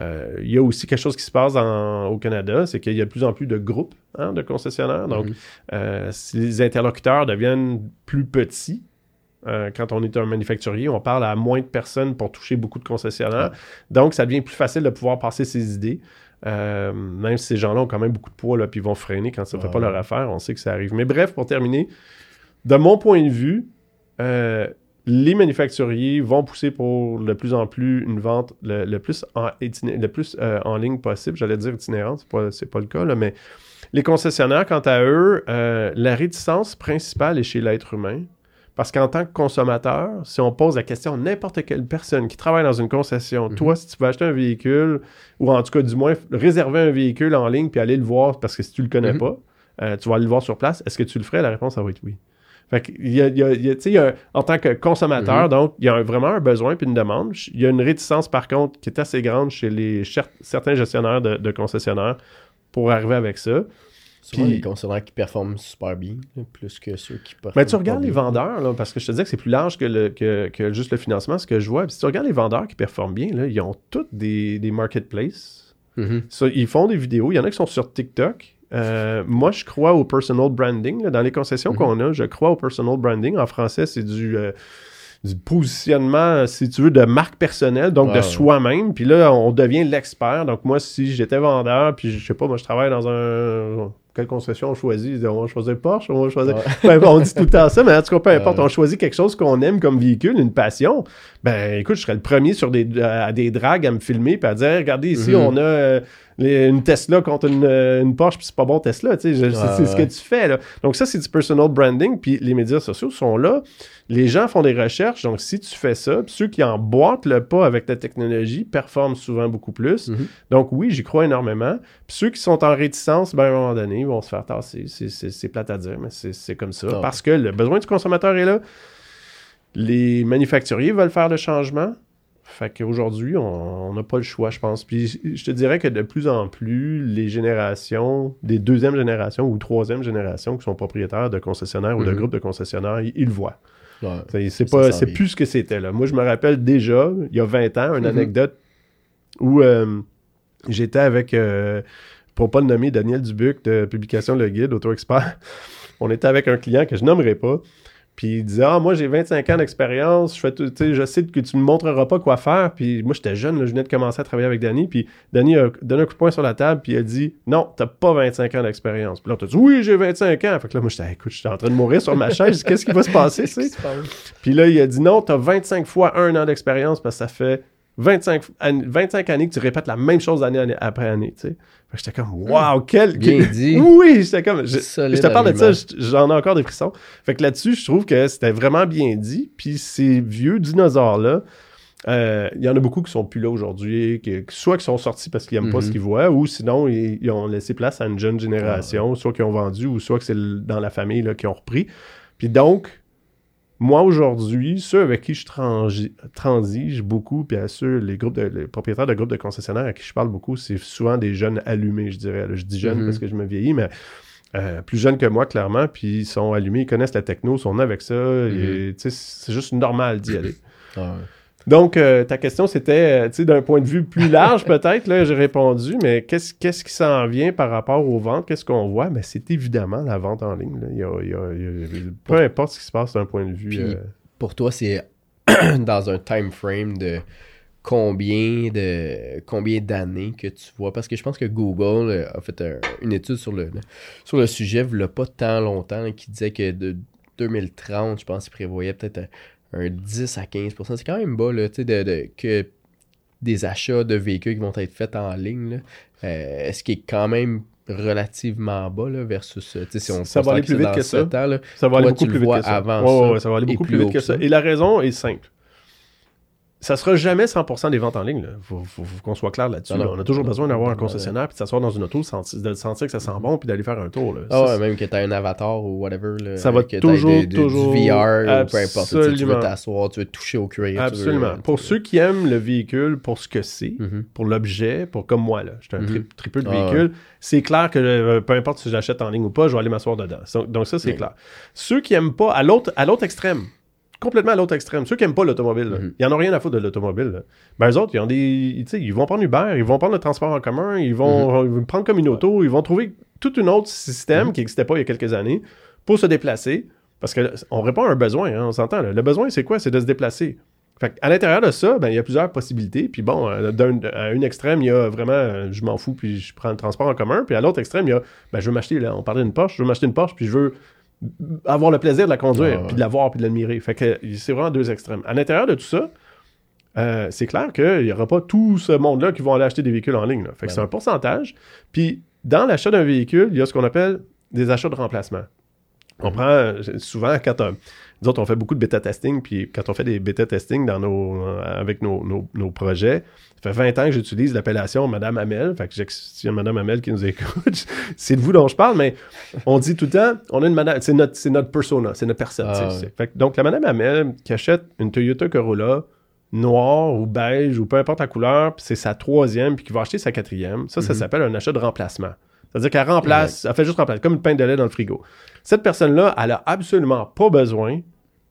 Euh, Il y a aussi quelque chose qui se passe en- au Canada, c'est qu'il y a de plus en plus de groupes hein, de concessionnaires. Donc, Mhm. euh, si les interlocuteurs deviennent plus petits, euh, quand on est un manufacturier, on parle à moins de personnes pour toucher beaucoup de concessionnaires. Donc, ça devient plus facile de pouvoir passer ses idées. Euh, même si ces gens-là ont quand même beaucoup de poids, là, puis ils vont freiner quand ça ne fait pas ouais. leur affaire. On sait que ça arrive. Mais bref, pour terminer, de mon point de vue, euh, les manufacturiers vont pousser pour de plus en plus une vente le, le plus, en, le plus euh, en ligne possible. J'allais dire itinérante, c'est pas, c'est pas le cas, là, mais les concessionnaires, quant à eux, la réticence principale est chez l'être humain. Parce qu'en tant que consommateur, si on pose la question à n'importe quelle personne qui travaille dans une concession, Mhm. toi, si tu veux acheter un véhicule, ou en tout cas, du moins, réserver un véhicule en ligne puis aller le voir, parce que si tu le connais Mhm. pas, euh, tu vas aller le voir sur place, est-ce que tu le ferais? La réponse, ça va être oui. Fait que, il y a, il y a- il y a- tu sais, il y a un- en tant que consommateur, Mhm. donc, il y a un- vraiment un besoin puis une demande. Il y a une réticence, par contre, qui est assez grande chez les certains gestionnaires de, de concessionnaires pour arriver avec ça. Souvent, Puis- les concessionnaires qui performent super bien, plus que ceux qui performent Mais tu regardes les bien. vendeurs, là, parce que je te disais que c'est plus large que, le, que, que juste le financement, ce que je vois. Puis si tu regardes les vendeurs qui performent bien, là, ils ont tous des, des marketplaces. Mhm. Ça, ils font des vidéos. Il y en a qui sont sur TikTok. Euh, moi, je crois au personal branding. là. Dans les concessions Mhm. qu'on a, je crois au personal branding. En français, c'est du, euh, du positionnement, si tu veux, de marque personnelle, donc de soi-même. Puis là, on devient l'expert. Donc moi, si j'étais vendeur, puis je sais pas, moi, je travaille dans un... Quelle concession on choisit? On va choisir Porsche, on va choisir... Ouais. Ben, on dit tout le temps ça, mais en tout cas, peu importe, Ouais. on choisit quelque chose qu'on aime comme véhicule, une passion. Ben, écoute, je serais le premier sur des, à des dragues à me filmer puis à dire, regardez, ici, Mhm. on a euh, les- une Tesla contre une, euh, une Porsche, puis c'est pas bon Tesla, tu sais, c'est Ouais, ce que tu fais, là. Donc ça, c'est du personal branding, puis les médias sociaux sont là. Les gens font des recherches, donc si tu fais ça, puis ceux qui emboîtent le pas avec ta technologie performent souvent beaucoup plus. Mhm. Donc oui, j'y crois énormément. Puis ceux qui sont en réticence, ben, à un moment donné, ils vont se faire tasser. C'est- C'est c'est plate à dire, mais c'est c'est comme ça. Ah. Parce que le besoin du consommateur est là. Les manufacturiers veulent faire le changement. Fait qu'aujourd'hui, on n'a pas le choix, je pense. Puis je te dirais que de plus en plus, les générations, des deuxième génération ou troisième génération qui sont propriétaires de concessionnaires ou de Mhm. groupes de concessionnaires, ils, ils le voient. Ouais. C'est- pas, plus ce que c'était là. Moi, je me rappelle déjà, il y a 20 ans, une Mhm. anecdote où euh, j'étais avec, euh, pour pas le nommer, Daniel Dubuc de Publication Le Guide, Auto-Expert. On était avec un client que je nommerai pas. Puis il disait Ah, moi j'ai 25 ans d'expérience, je fais tout- tu sais, je sais que tu me montreras pas quoi faire. Puis moi j'étais jeune, là, je venais de commencer à travailler avec Danny. Puis Danny a donné un coup de poing sur la table, puis il a dit Non, t'as pas 25 ans d'expérience. Puis là, t'as dit Oui, j'ai 25 ans. Fait que là, moi j'étais Écoute, j'étais en train de mourir sur ma chaise, qu'est-ce qui va se passer? Puis là, il a dit non, t'as 25 fois un an d'expérience parce que ça fait 25, an- 25 années que tu répètes la même chose année, année après année, tu sais. Fait que j'étais comme, waouh, quel... Bien quel- dit. Oui, j'étais comme... Je, te parle de ça, j'en ai encore des frissons. Fait que là-dessus, je trouve que c'était vraiment bien dit. Puis ces vieux dinosaures-là, euh, il y en a beaucoup qui sont plus là aujourd'hui, qui- soit qui sont sortis parce qu'ils n'aiment pas ce qu'ils voient, ou sinon ils, ils ont laissé place à une jeune génération, soit qui ont vendu, ou soit que c'est dans la famille qui ont repris. Puis donc, moi aujourd'hui, ceux avec qui je transi- transige beaucoup, puis à ceux, les groupes de, les propriétaires de groupes de concessionnaires à qui je parle beaucoup, c'est souvent des jeunes allumés, je dirais. là. Je dis jeunes Mhm. parce que je me vieillis, mais euh, plus jeunes que moi, clairement, puis ils sont allumés, ils connaissent la techno, sont nés avec ça, sais, c'est juste normal d'y aller. Ah ouais. Donc, euh, ta question, c'était, euh, tu sais, d'un point de vue plus large, peut-être, là, j'ai répondu, mais qu'est-ce qu'est-ce qui s'en vient par rapport aux ventes? Qu'est-ce qu'on voit? Mais c'est évidemment la vente en ligne. là. Il y a- il y a- il y a- peu importe ce qui se passe d'un point de vue. Puis, euh, Pour toi, c'est dans un time frame de combien de combien d'années que tu vois? Parce que je pense que Google a fait un- une étude sur le, sur le sujet il n'y a pas tant longtemps qui disait que de 2030 je pense qu'il prévoyait peut-être un, un 10 à 15% c'est quand même bas là, tu sais, de, de- que des achats de véhicules qui vont être faits en ligne là, euh, ce qui est quand même relativement bas là, versus euh, tu sais, si on Ça va aller plus vite que ça. là, Ça va aller beaucoup plus vite que ça. avant Ouais, ouais, ça va aller beaucoup plus vite que ça. Et la raison est simple. Ça sera jamais 100% des ventes en ligne. Il faut, faut- faut qu'on soit clair là-dessus. Là. On a toujours besoin d'avoir un concessionnaire, puis de s'asseoir dans une auto, de sentir que ça sent bon, puis d'aller faire un tour. là. Ah ouais, même que tu un avatar ou whatever. Là, Ça va que toujours, toujours- Du VR ou peu importe. Tu, sais, tu Absolument. veux t'asseoir, tu veux toucher au cuir. veux- Absolument. Pour ceux qui aiment le véhicule pour ce que c'est, Mhm. pour l'objet, pour comme moi, là, je suis un tri- Mhm. tripeux de Ah véhicule, c'est clair que euh, peu importe si j'achète en ligne ou pas, je vais aller m'asseoir dedans. Donc ça, c'est Oui. clair. Ceux qui aiment pas, à l'autre extrême, complètement à l'autre extrême, ceux qui aiment pas l'automobile, Mhm. ils en ont rien à foutre de l'automobile. Ben, eux autres, ils ont des. tu sais, Ils vont prendre Uber, ils vont prendre le transport en commun, ils vont, vont prendre comme une auto, ils vont trouver tout un autre système Mhm. qui n'existait pas il y a quelques années pour se déplacer. Parce qu'on répond à un besoin, hein, on s'entend. Le besoin, c'est quoi? C'est de se déplacer. Fait à l'intérieur de ça, ben, il y a plusieurs possibilités. Puis bon, euh, à une extrême, il y a vraiment, euh, je m'en fous, puis je prends le transport en commun. Puis à l'autre extrême, il y a, ben, je veux m'acheter, là, on parlait d'une Porsche, je veux m'acheter une Porsche, puis je veux avoir le plaisir de la conduire, Ah puis de la voir, puis de l'admirer. Fait que c'est vraiment deux extrêmes. À l'intérieur de tout ça, euh, c'est clair qu'il n'y aura pas tout ce monde-là qui vont aller acheter des véhicules en ligne. là. Fait que Ben c'est un pourcentage. Puis dans l'achat d'un véhicule, il y a ce qu'on appelle des achats de remplacement. On prend euh, souvent quand nous autres, on fait beaucoup de bêta testing, puis quand on fait des bêta testing dans nos, euh, avec nos, nos- nos projets, ça fait 20 ans que j'utilise l'appellation Madame Amel. Fait que a Madame Amel qui nous écoute, c'est de vous dont je parle, mais on dit tout le temps, on a une madame, c'est notre, c'est notre persona, c'est notre personne. Ah, fait que donc la Madame Amel qui achète une Toyota Corolla noire ou beige ou peu importe la couleur, puis c'est sa troisième, puis qui va acheter sa quatrième, ça, ça Mhm. s'appelle un achat de remplacement. C'est-à-dire qu'elle remplace, elle fait juste remplacer, comme une pinte de lait dans le frigo. Cette personne-là, elle a absolument pas besoin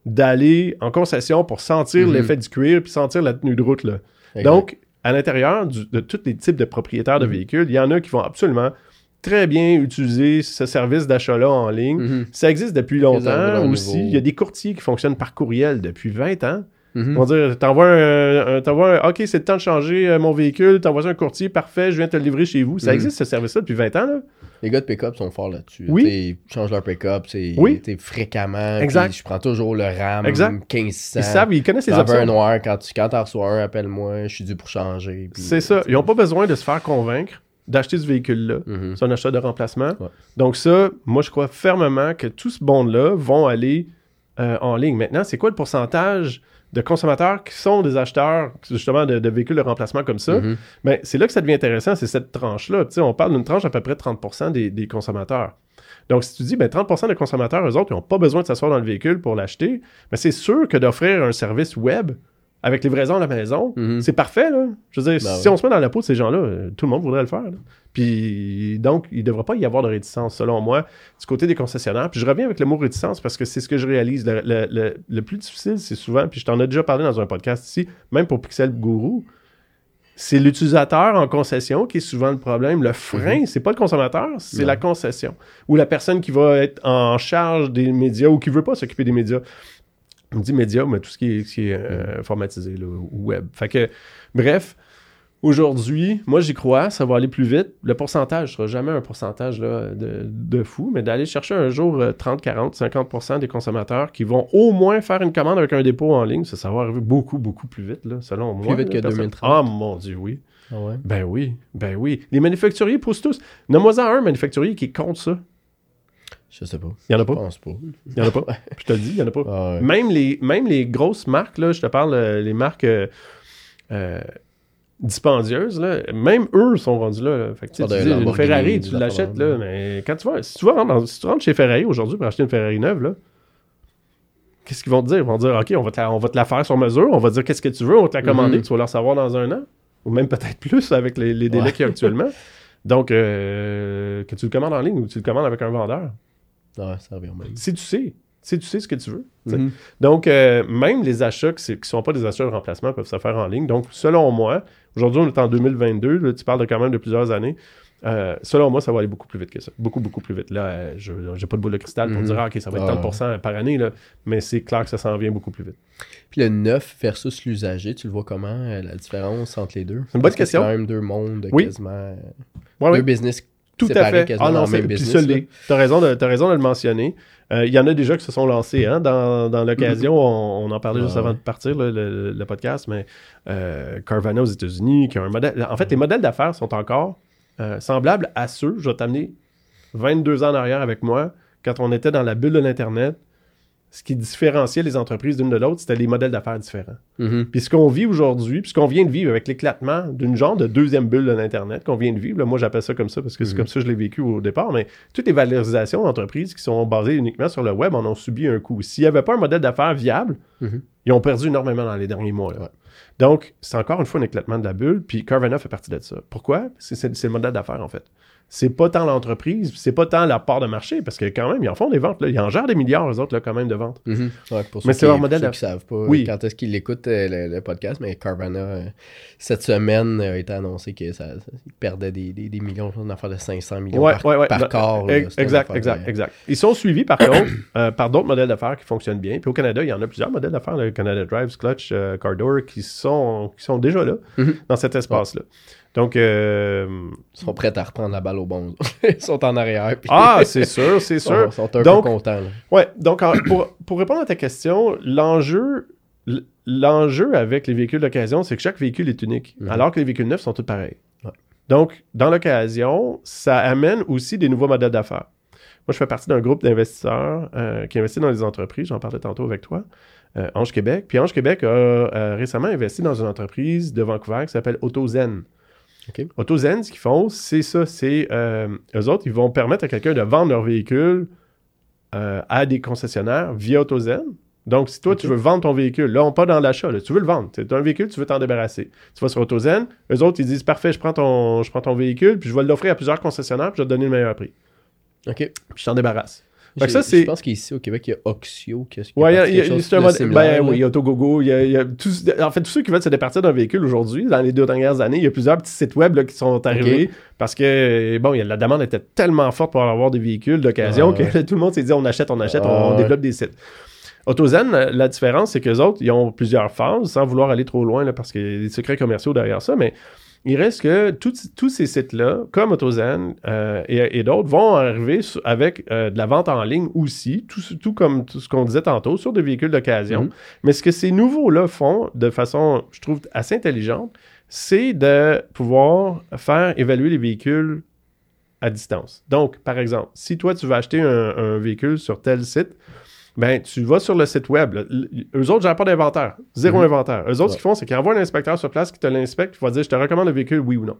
d'aller en concession pour sentir Mhm. l'effet du cuir puis sentir la tenue de route. Là. Donc, à l'intérieur de tous les types de propriétaires de Mhm. véhicules, il y en a qui vont absolument très bien utiliser ce service d'achat-là en ligne. Mhm. Ça existe depuis longtemps aussi. Il y a des courtiers qui fonctionnent par courriel depuis 20 ans. Mhm. Ils vont dire, t'envoies un, un- OK, c'est le temps de changer euh, mon véhicule, t'envoies un courtier, parfait, je viens te le livrer chez vous. Ça Mhm. existe ce service-là depuis 20 ans, là? Les gars de pick-up sont forts là-dessus. Oui. Ils changent leur pick-up c'est Oui. fréquemment. Exact. Je prends toujours le RAM Exact. 1500. Ils savent, ils connaissent les veux un options. noir. Quand tu quand t'en reçois un, appelle-moi. Je suis dû pour changer. C'est ça. Ils n'ont pas besoin de se faire convaincre d'acheter ce véhicule-là. Mhm. C'est un achat de remplacement. Ouais. Donc ça, moi, je crois fermement que tout ce monde-là vont aller euh, en ligne. Maintenant, c'est quoi le pourcentage de consommateurs qui sont des acheteurs, justement, de, de véhicules de remplacement comme ça? Mhm. C'est là que ça devient intéressant, c'est cette tranche-là. On parle d'une tranche à peu près de 30% des, des consommateurs. Donc, si tu dis, ben, 30% des consommateurs, eux autres, ils n'ont pas besoin de s'asseoir dans le véhicule pour l'acheter, mais c'est sûr que d'offrir un service web avec livraison à la maison, Mhm. c'est parfait, là. Je veux dire, Ben si ouais. on se met dans la peau de ces gens-là, euh, tout le monde voudrait le faire. là. Puis, donc, il ne devrait pas y avoir de réticence, selon moi, du côté des concessionnaires. Puis, je reviens avec le mot réticence parce que c'est ce que je réalise. Le, le- le- le plus difficile, c'est souvent, puis je t'en ai déjà parlé dans un podcast ici, même pour Pixel Guru, c'est l'utilisateur en concession qui est souvent le problème. Le frein, c'est pas le consommateur, c'est la concession. Ou la personne qui va être en charge des médias ou qui veut pas s'occuper des médias. On dit médias, mais tout ce qui est, qui est, euh, informatisé, là, ou web. Fait que, bref, aujourd'hui, moi j'y crois, ça va aller plus vite. Le pourcentage sera jamais un pourcentage là, de, de fou, mais d'aller chercher un jour euh, 30, 40, 50% des consommateurs qui vont au moins faire une commande avec un dépôt en ligne, ça, ça va arriver beaucoup, beaucoup plus vite, là, selon moi. vite là, que personne- 2030. Ah mon Dieu, oui. Ah ouais. Ben oui, ben oui. Les manufacturiers poussent tous. Nomme-moi-en un manufacturier qui compte ça. Je sais pas. Il y en a Je pas. pense pas. Il y en a pas? Je te le dis, il y en a pas. Ah ouais. Même, les, même les grosses marques, là, je te parle, euh, les marques euh, euh, dispendieuses, là, même eux sont rendus là. là. Fait que, tu sais, Pas tu de dis, une Ferrari, tu l'achètes, là, mais quand tu vas, si tu, vas dans- si tu rentres chez Ferrari aujourd'hui pour acheter une Ferrari neuve, là, qu'est-ce qu'ils vont te dire? Ils vont te dire, OK, on va te la, on va te la faire sur mesure, on va te dire qu'est-ce que tu veux, on va te la commander, Mhm. tu vas leur savoir dans un an, ou même peut-être plus avec les, les délais Ouais. qu'il y a actuellement. Donc, euh, que tu le commandes en ligne ou tu le commandes avec un vendeur, Ça revient au même. si tu sais, si tu sais ce que tu veux. Mhm. Donc, euh, même les achats qui ne sont pas des achats de remplacement peuvent se faire en ligne. Donc, selon moi, aujourd'hui, on est en 2022, là, tu parles de quand même de plusieurs années. euh, selon moi, ça va aller beaucoup plus vite que ça. Beaucoup, beaucoup plus vite. Là, euh, je n'ai pas de boule de cristal pour Mhm. dire, ah, OK, ça va être Ah. 30% par année, là, mais c'est clair que ça s'en vient beaucoup plus vite. Puis le neuf versus l'usager, tu le vois comment, euh, la différence entre les deux? C'est une bonne Parce que question. C'est quand même deux mondes Oui. quasiment. Ouais, deux business Tout à fait. Ah non, c'est. T'as raison, de- t'as raison de le mentionner. Euh, Il y en a déjà qui se sont lancés hein, dans, dans l'occasion. On, on en parlait juste Ah avant ouais. de partir, là, le, le podcast, mais euh, Carvana aux États-Unis, qui a un modèle. En fait, les modèles d'affaires sont encore euh, semblables à ceux. Je vais t'amener 22 ans en arrière avec moi, quand on était dans la bulle de l'Internet. Ce qui différenciait les entreprises d'une de l'autre, c'était les modèles d'affaires différents. Mhm. Puis ce qu'on vit aujourd'hui, puis ce qu'on vient de vivre avec l'éclatement d'une genre de deuxième bulle de l'Internet qu'on vient de vivre, là, moi j'appelle ça comme ça parce que c'est Mhm. comme ça que je l'ai vécu au départ, mais toutes les valorisations d'entreprises qui sont basées uniquement sur le web en ont subi un coup. S'il n'y avait pas un modèle d'affaires viable, Mhm. ils ont perdu énormément dans les derniers mois. là. Ouais. Donc, c'est encore une fois un éclatement de la bulle, puis Carvana fait partie de ça. Pourquoi? C'est le modèle d'affaires, en fait. C'est pas tant l'entreprise, c'est pas tant la part de marché, parce que quand même, ils en font des ventes. Là. Ils en gèrent des milliards, eux autres, là, quand même, de ventes. Mhm. Ouais, pour Mais c'est leur qui- modèle pour ceux qui savent pas Oui. quand est-ce qu'ils écoutent euh, le, le podcast, mais Carvana, euh, cette semaine, euh, a été annoncé que ça, perdait des, des, des millions, une affaire de 500 millions Ouais, par, ouais, par corps. là. Exact, exact, de- exact. Ils sont suivis, par contre, euh, par d'autres modèles d'affaires qui fonctionnent bien. Puis au Canada, il y en a plusieurs modèles d'affaires, le Canada Drive, Clutch, Cardor, qui sont, qui sont déjà là, Mhm. dans cet espace-là. Donc, euh, Ils sont prêts à reprendre la balle au bon. Ils sont en arrière. puis ah, c'est sûr, c'est sûr. ils sont un Donc- peu contents. là. Ouais, donc pour, pour répondre à ta question, l'enjeu avec les véhicules d'occasion, c'est que chaque véhicule est unique, Mhm. alors que les véhicules neufs sont tous pareils. Ouais. Donc, dans l'occasion, ça amène aussi des nouveaux modèles d'affaires. Moi, je fais partie d'un groupe d'investisseurs euh, qui investit dans les entreprises. J'en parlais tantôt avec toi. euh, Ange Québec. Puis Ange Québec a euh, récemment investi dans une entreprise de Vancouver qui s'appelle AutoZen. AutoZen, ce qu'ils font, c'est ça. C'est euh, eux autres, ils vont permettre à quelqu'un de vendre leur véhicule euh, à des concessionnaires via AutoZen. Donc, si toi, tu veux vendre ton véhicule, là, on pas dans l'achat, tu veux le vendre. Tu as un véhicule, tu veux t'en débarrasser. Tu vas sur AutoZen, eux autres, ils disent Parfait, je prends ton, je prends ton véhicule, puis je vais l'offrir à plusieurs concessionnaires, puis je vais te donner le meilleur prix. OK. Puis je t'en débarrasse. Fait ça, Je pense qu'ici au Québec, il y a Oxio. Ouais, il y a- parti il y a- quelque chose c'est un de modèle. similaire, Ben oui. Il y a, il y a tous- en fait, tous ceux qui veulent se départir d'un véhicule aujourd'hui, dans les deux dernières années, il y a plusieurs petits sites web là, qui sont arrivés parce que, bon, la demande était tellement forte pour avoir des véhicules d'occasion Ah, que tout le monde s'est dit on achète, on achète, Ah, on, développe des sites. AutoZen, la différence, c'est qu'eux autres, ils ont plusieurs phases, sans vouloir aller trop loin, là, parce qu'il y a des secrets commerciaux derrière ça, mais il reste que tous- ces sites-là, comme AutoZen euh, et, et d'autres, vont arriver avec euh, de la vente en ligne aussi, tout, tout comme tout ce qu'on disait tantôt, sur des véhicules d'occasion. Mhm. Mais ce que ces nouveaux-là font de façon, je trouve, assez intelligente, c'est de pouvoir faire évaluer les véhicules à distance. Donc, par exemple, si toi, tu veux acheter un, un véhicule sur tel site, ben, tu vas sur le site web. là. Eux autres, n'ont pas d'inventaire. Zéro Mhm. inventaire. Eux autres, Ouais. ce qu'ils font, c'est qu'ils envoient un inspecteur sur place qui te l'inspecte, qui va dire, je te recommande le véhicule, oui ou non.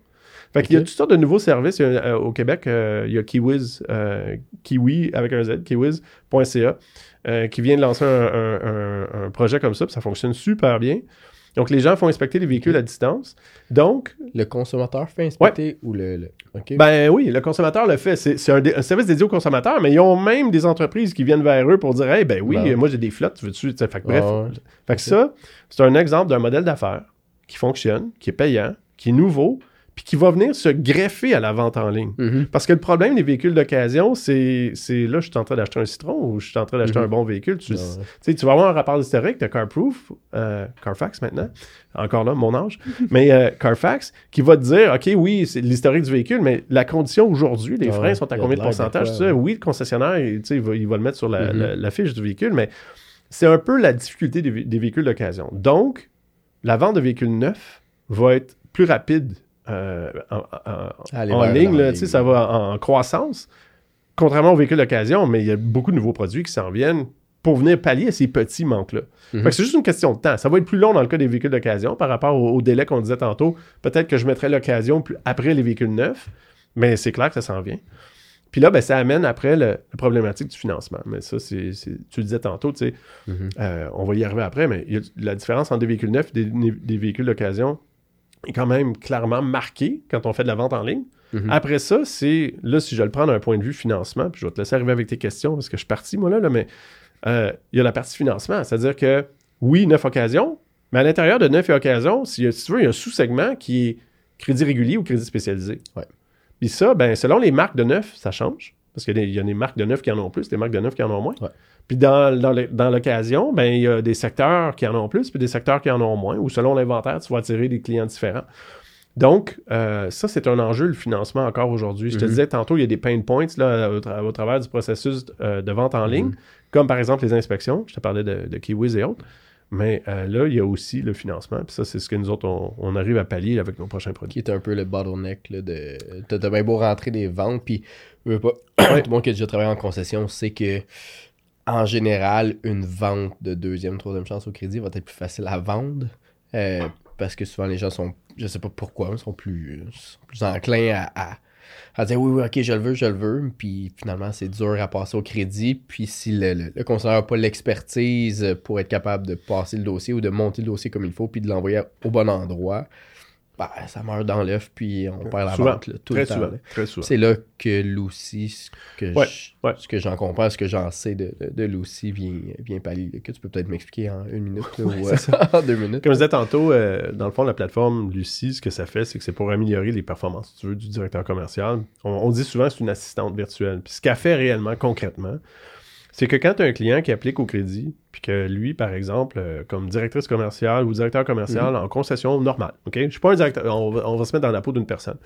Fait qu'il y a toutes sortes de nouveaux services. A, euh, au Québec, euh, il y a Kiwiz, euh, Kiwi avec un Z, kiwiz.ca, euh, qui vient de lancer un, un- un- un projet comme ça, puis ça fonctionne super bien. Donc, les gens font inspecter les véhicules à distance. Donc, Le consommateur fait inspecter ou le. ben oui, le consommateur le fait. C'est un, service dédié aux consommateurs, mais ils ont même des entreprises qui viennent vers eux pour dire Hey, ben oui, Ben. moi j'ai des flottes, tu veux-tu. Fait que bref. Fait que ça, c'est un exemple d'un modèle d'affaires qui fonctionne, qui est payant, qui est nouveau, puis qui va venir se greffer à la vente en ligne. Mhm. Parce que le problème des véhicules d'occasion, c'est là, je suis en train d'acheter un citron ou je suis en train d'acheter Mhm. un bon véhicule. Tu, Ouais. tu vas avoir un rapport d'historique de Carproof, euh, Carfax maintenant, encore là, mon âge, mais euh, Carfax, qui va te dire, OK, oui, c'est l'historique du véhicule, mais la condition aujourd'hui, les Ouais, freins sont à combien de pourcentage? quoi, ouais. Oui, le concessionnaire, il, va, il va le mettre sur la, Mhm. la- la fiche du véhicule, mais c'est un peu la difficulté des, des véhicules d'occasion. Donc, la vente de véhicules neufs va être plus rapide euh, en, en- Aller en vers ligne, là, ça va en, en croissance, contrairement aux véhicules d'occasion, mais il y a beaucoup de nouveaux produits qui s'en viennent pour venir pallier à ces petits manques-là. Mhm. C'est juste une question de temps. Ça va être plus long dans le cas des véhicules d'occasion par rapport au, au délai qu'on disait tantôt. Peut-être que je mettrai l'occasion après les véhicules neufs, mais c'est clair que ça s'en vient. Puis là, ben, ça amène après le- la problématique du financement. Mais ça, c'est, tu le disais tantôt, tu sais, Mhm. euh, on va y arriver après, mais il y a- la différence entre des véhicules neufs et des, des véhicules d'occasion est quand même clairement marquée quand on fait de la vente en ligne. Mhm. Après ça, c'est là, si je le prends d'un point de vue financement, puis je vais te laisser arriver avec tes questions parce que je suis parti, moi, là, là, mais euh, il y a la partie financement. C'est-à-dire que oui, neuf occasions, mais à l'intérieur de neuf occasions, si, si tu veux, il y a un sous-segment qui est crédit régulier ou crédit spécialisé. Ouais. Puis ça, ben, selon les marques de neuf, ça change. Parce qu'il y, a des- il y a des marques de neuf qui en ont plus, des marques de neuf qui en ont moins. Ouais. Puis dans, dans, l'occasion, ben, il y a des secteurs qui en ont plus, puis des secteurs qui en ont moins, ou selon l'inventaire, tu vas attirer des clients différents. Donc, euh, ça, c'est un enjeu, le financement, encore aujourd'hui. Je te Mhm. disais tantôt, il y a des pain points là, au, tra- au travers du processus euh, de vente en ligne, Mhm. comme par exemple les inspections. Je te parlais de, de Kiwis et autres. Mais euh, là, il y a aussi le financement. Puis ça, c'est ce que nous autres, on, on arrive à pallier avec nos prochains produits. Qui est un peu le bottleneck là, de. T'as bien beau rentrer des ventes, puis veux pas. Tout le monde qui a déjà travaillé en concession sait que. En général, une vente de deuxième, troisième chance au crédit va être plus facile à vendre. euh, parce que souvent les gens sont, je sais pas pourquoi, sont plus, sont plus enclins à, dire oui, oui, ok, je le veux, je le veux. Puis finalement, c'est dur à passer au crédit. Puis si le, le, n'a pas l'expertise pour être capable de passer le dossier ou de monter le dossier comme il faut, puis de l'envoyer au bon endroit, bah, ça meurt dans l'œuf, puis on perd la Souvent. vente là, tout Très le temps. souvent. là. Très souvent. C'est là que Lucy, ce que Ouais, je- ouais. ce que j'en comprends, ce que j'en sais de, de, de Lucy vient, vient pallier. Que tu peux peut-être m'expliquer en une minute là, ou c'est euh, en deux minutes. Comme je disais tantôt, euh, dans le fond, la plateforme Lucie, ce que ça fait, c'est que c'est pour améliorer les performances, si tu veux, du directeur commercial. On, on dit souvent que c'est une assistante virtuelle. Puis ce qu'elle fait réellement, concrètement, c'est que quand tu as un client qui applique au crédit, puis que lui, par exemple, euh, comme directrice commerciale ou directeur commercial en concession normale, OK? Je suis pas un directeur, on va, on va se mettre dans la peau d'une personne.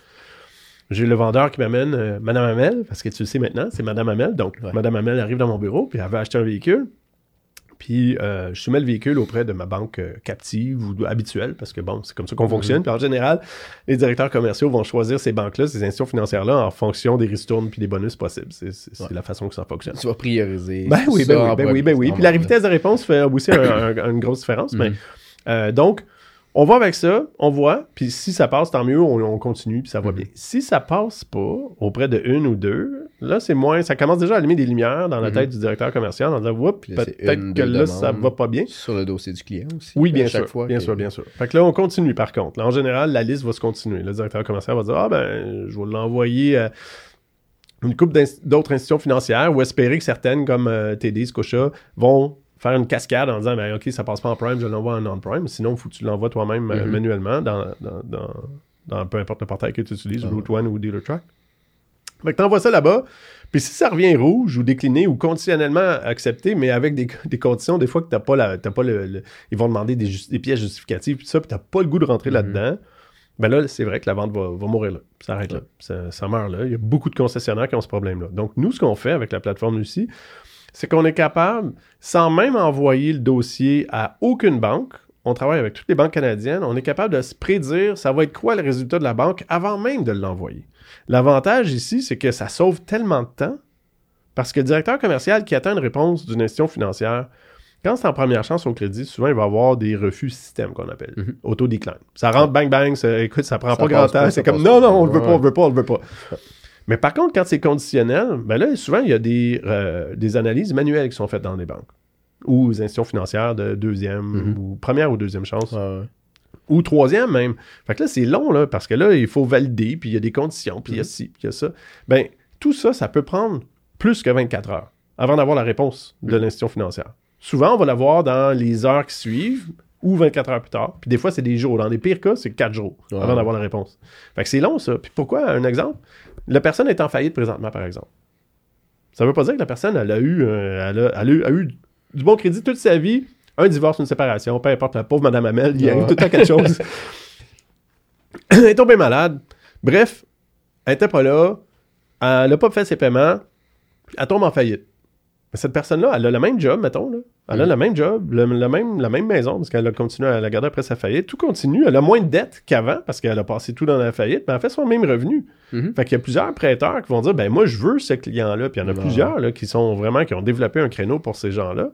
J'ai le vendeur qui m'amène euh, Madame Amel, parce que tu le sais maintenant, c'est Madame Amel. Donc, Ouais. Madame Amel arrive dans mon bureau, puis elle veut acheter un véhicule. Puis, euh, je soumets le véhicule auprès de ma banque euh, captive ou habituelle, parce que bon, c'est comme ça qu'on fonctionne. Puis, en général, les directeurs commerciaux vont choisir ces banques-là, ces institutions financières-là, en fonction des ristournes puis des bonus possibles. C'est Ouais. la façon que ça fonctionne. Tu vas prioriser. Ben oui, ben en oui, ben oui, ben oui. Puis la vitesse de réponse fait aussi un- un- une grosse différence. Mais, Mhm. euh, donc, on va avec ça, on voit, puis si ça passe, tant mieux, on, on continue, puis ça va Mhm. bien. Si ça passe pas auprès de une ou deux, là, c'est moins, ça commence déjà à allumer des lumières dans la Mhm. tête du directeur commercial en disant, oups, peut-être que là, ça va pas bien. Sur le dossier du client aussi. Oui, bien chaque sûr, fois bien que- sûr, bien sûr. Fait que là, on continue par contre. Là, en général, la liste va se continuer. Le directeur commercial va dire, ah ben, je vais l'envoyer à une couple d'autres institutions financières ou espérer que certaines, comme euh, TD, Scotia, vont faire une cascade en disant, ben ok, ça passe pas en prime, je l'envoie en non-prime. Sinon, il faut que tu l'envoies toi-même euh, Mhm. manuellement dans, dans, dans, dans peu importe le portail que tu utilises, Ah Route One ou DealerTrack. Fait que t'envoies ça là-bas, puis si ça revient rouge ou décliné ou conditionnellement accepté, mais avec des, des conditions, des fois que t'as pas la, pas le, le- ils vont demander des, pièces justificatives, puis ça, puis t'as pas le goût de rentrer Mhm. là-dedans, ben là, c'est vrai que la vente va, va mourir là. Ça arrête là. Ça, ça meurt là. Il y a beaucoup de concessionnaires qui ont ce problème-là. Donc, nous, ce qu'on fait avec la plateforme Lucie, c'est qu'on est capable, sans même envoyer le dossier à aucune banque on travaille avec toutes les banques canadiennes, on est capable de se prédire ça va être quoi le résultat de la banque avant même de l'envoyer. L'avantage ici, c'est que ça sauve tellement de temps parce que le directeur commercial qui attend une réponse d'une institution financière, quand c'est en première chance au crédit, souvent il va avoir des refus système qu'on appelle, Mhm. auto-décline. Ça rentre bang bang, ça- écoute, ça prend Ça pas grand temps, c'est comme non, non, on le veut pas, on le veut pas, on le veut pas. Mais par contre, quand c'est conditionnel, ben là, souvent, il y a des, euh, des analyses manuelles qui sont faites dans les banques ou aux institutions financières de deuxième Mhm. ou première ou deuxième chance ouais. Ou troisième même. Fait que là, c'est long, là, parce que là, il faut valider, puis il y a des conditions, puis il y a ci, puis il y a ça. Ben, tout ça, ça peut prendre plus que 24 heures avant d'avoir la réponse de l'institution financière. Souvent, on va l'avoir dans les heures qui suivent ou 24 heures plus tard. Puis des fois, c'est des jours. Dans les pires cas, c'est 4 jours avant d'avoir la réponse. Fait que c'est long, ça. Puis pourquoi? Un exemple, la personne est en faillite présentement, par exemple. Ça veut pas dire que la personne, elle a eu, elle a, elle a eu, a eu du bon crédit toute sa vie, un divorce, une séparation, peu importe, la pauvre Madame Amel, il Ouais. arrive tout le temps quelque chose. elle est tombée malade. Bref, elle était pas là, elle n'a pas fait ses paiements, elle tombe en faillite. Mais cette personne-là, elle a le même job, mettons, là. Elle a Mm. le même job, le, le même, la même maison, parce qu'elle a continué à la garder après sa faillite. Tout continue. Elle a moins de dettes qu'avant, parce qu'elle a passé tout dans la faillite, mais elle fait son même revenu. Mhm. Fait qu'il y a plusieurs prêteurs qui vont dire, ben moi, je veux ce client-là. Puis il y en a plusieurs, là, qui sont vraiment, qui ont développé un créneau pour ces gens-là.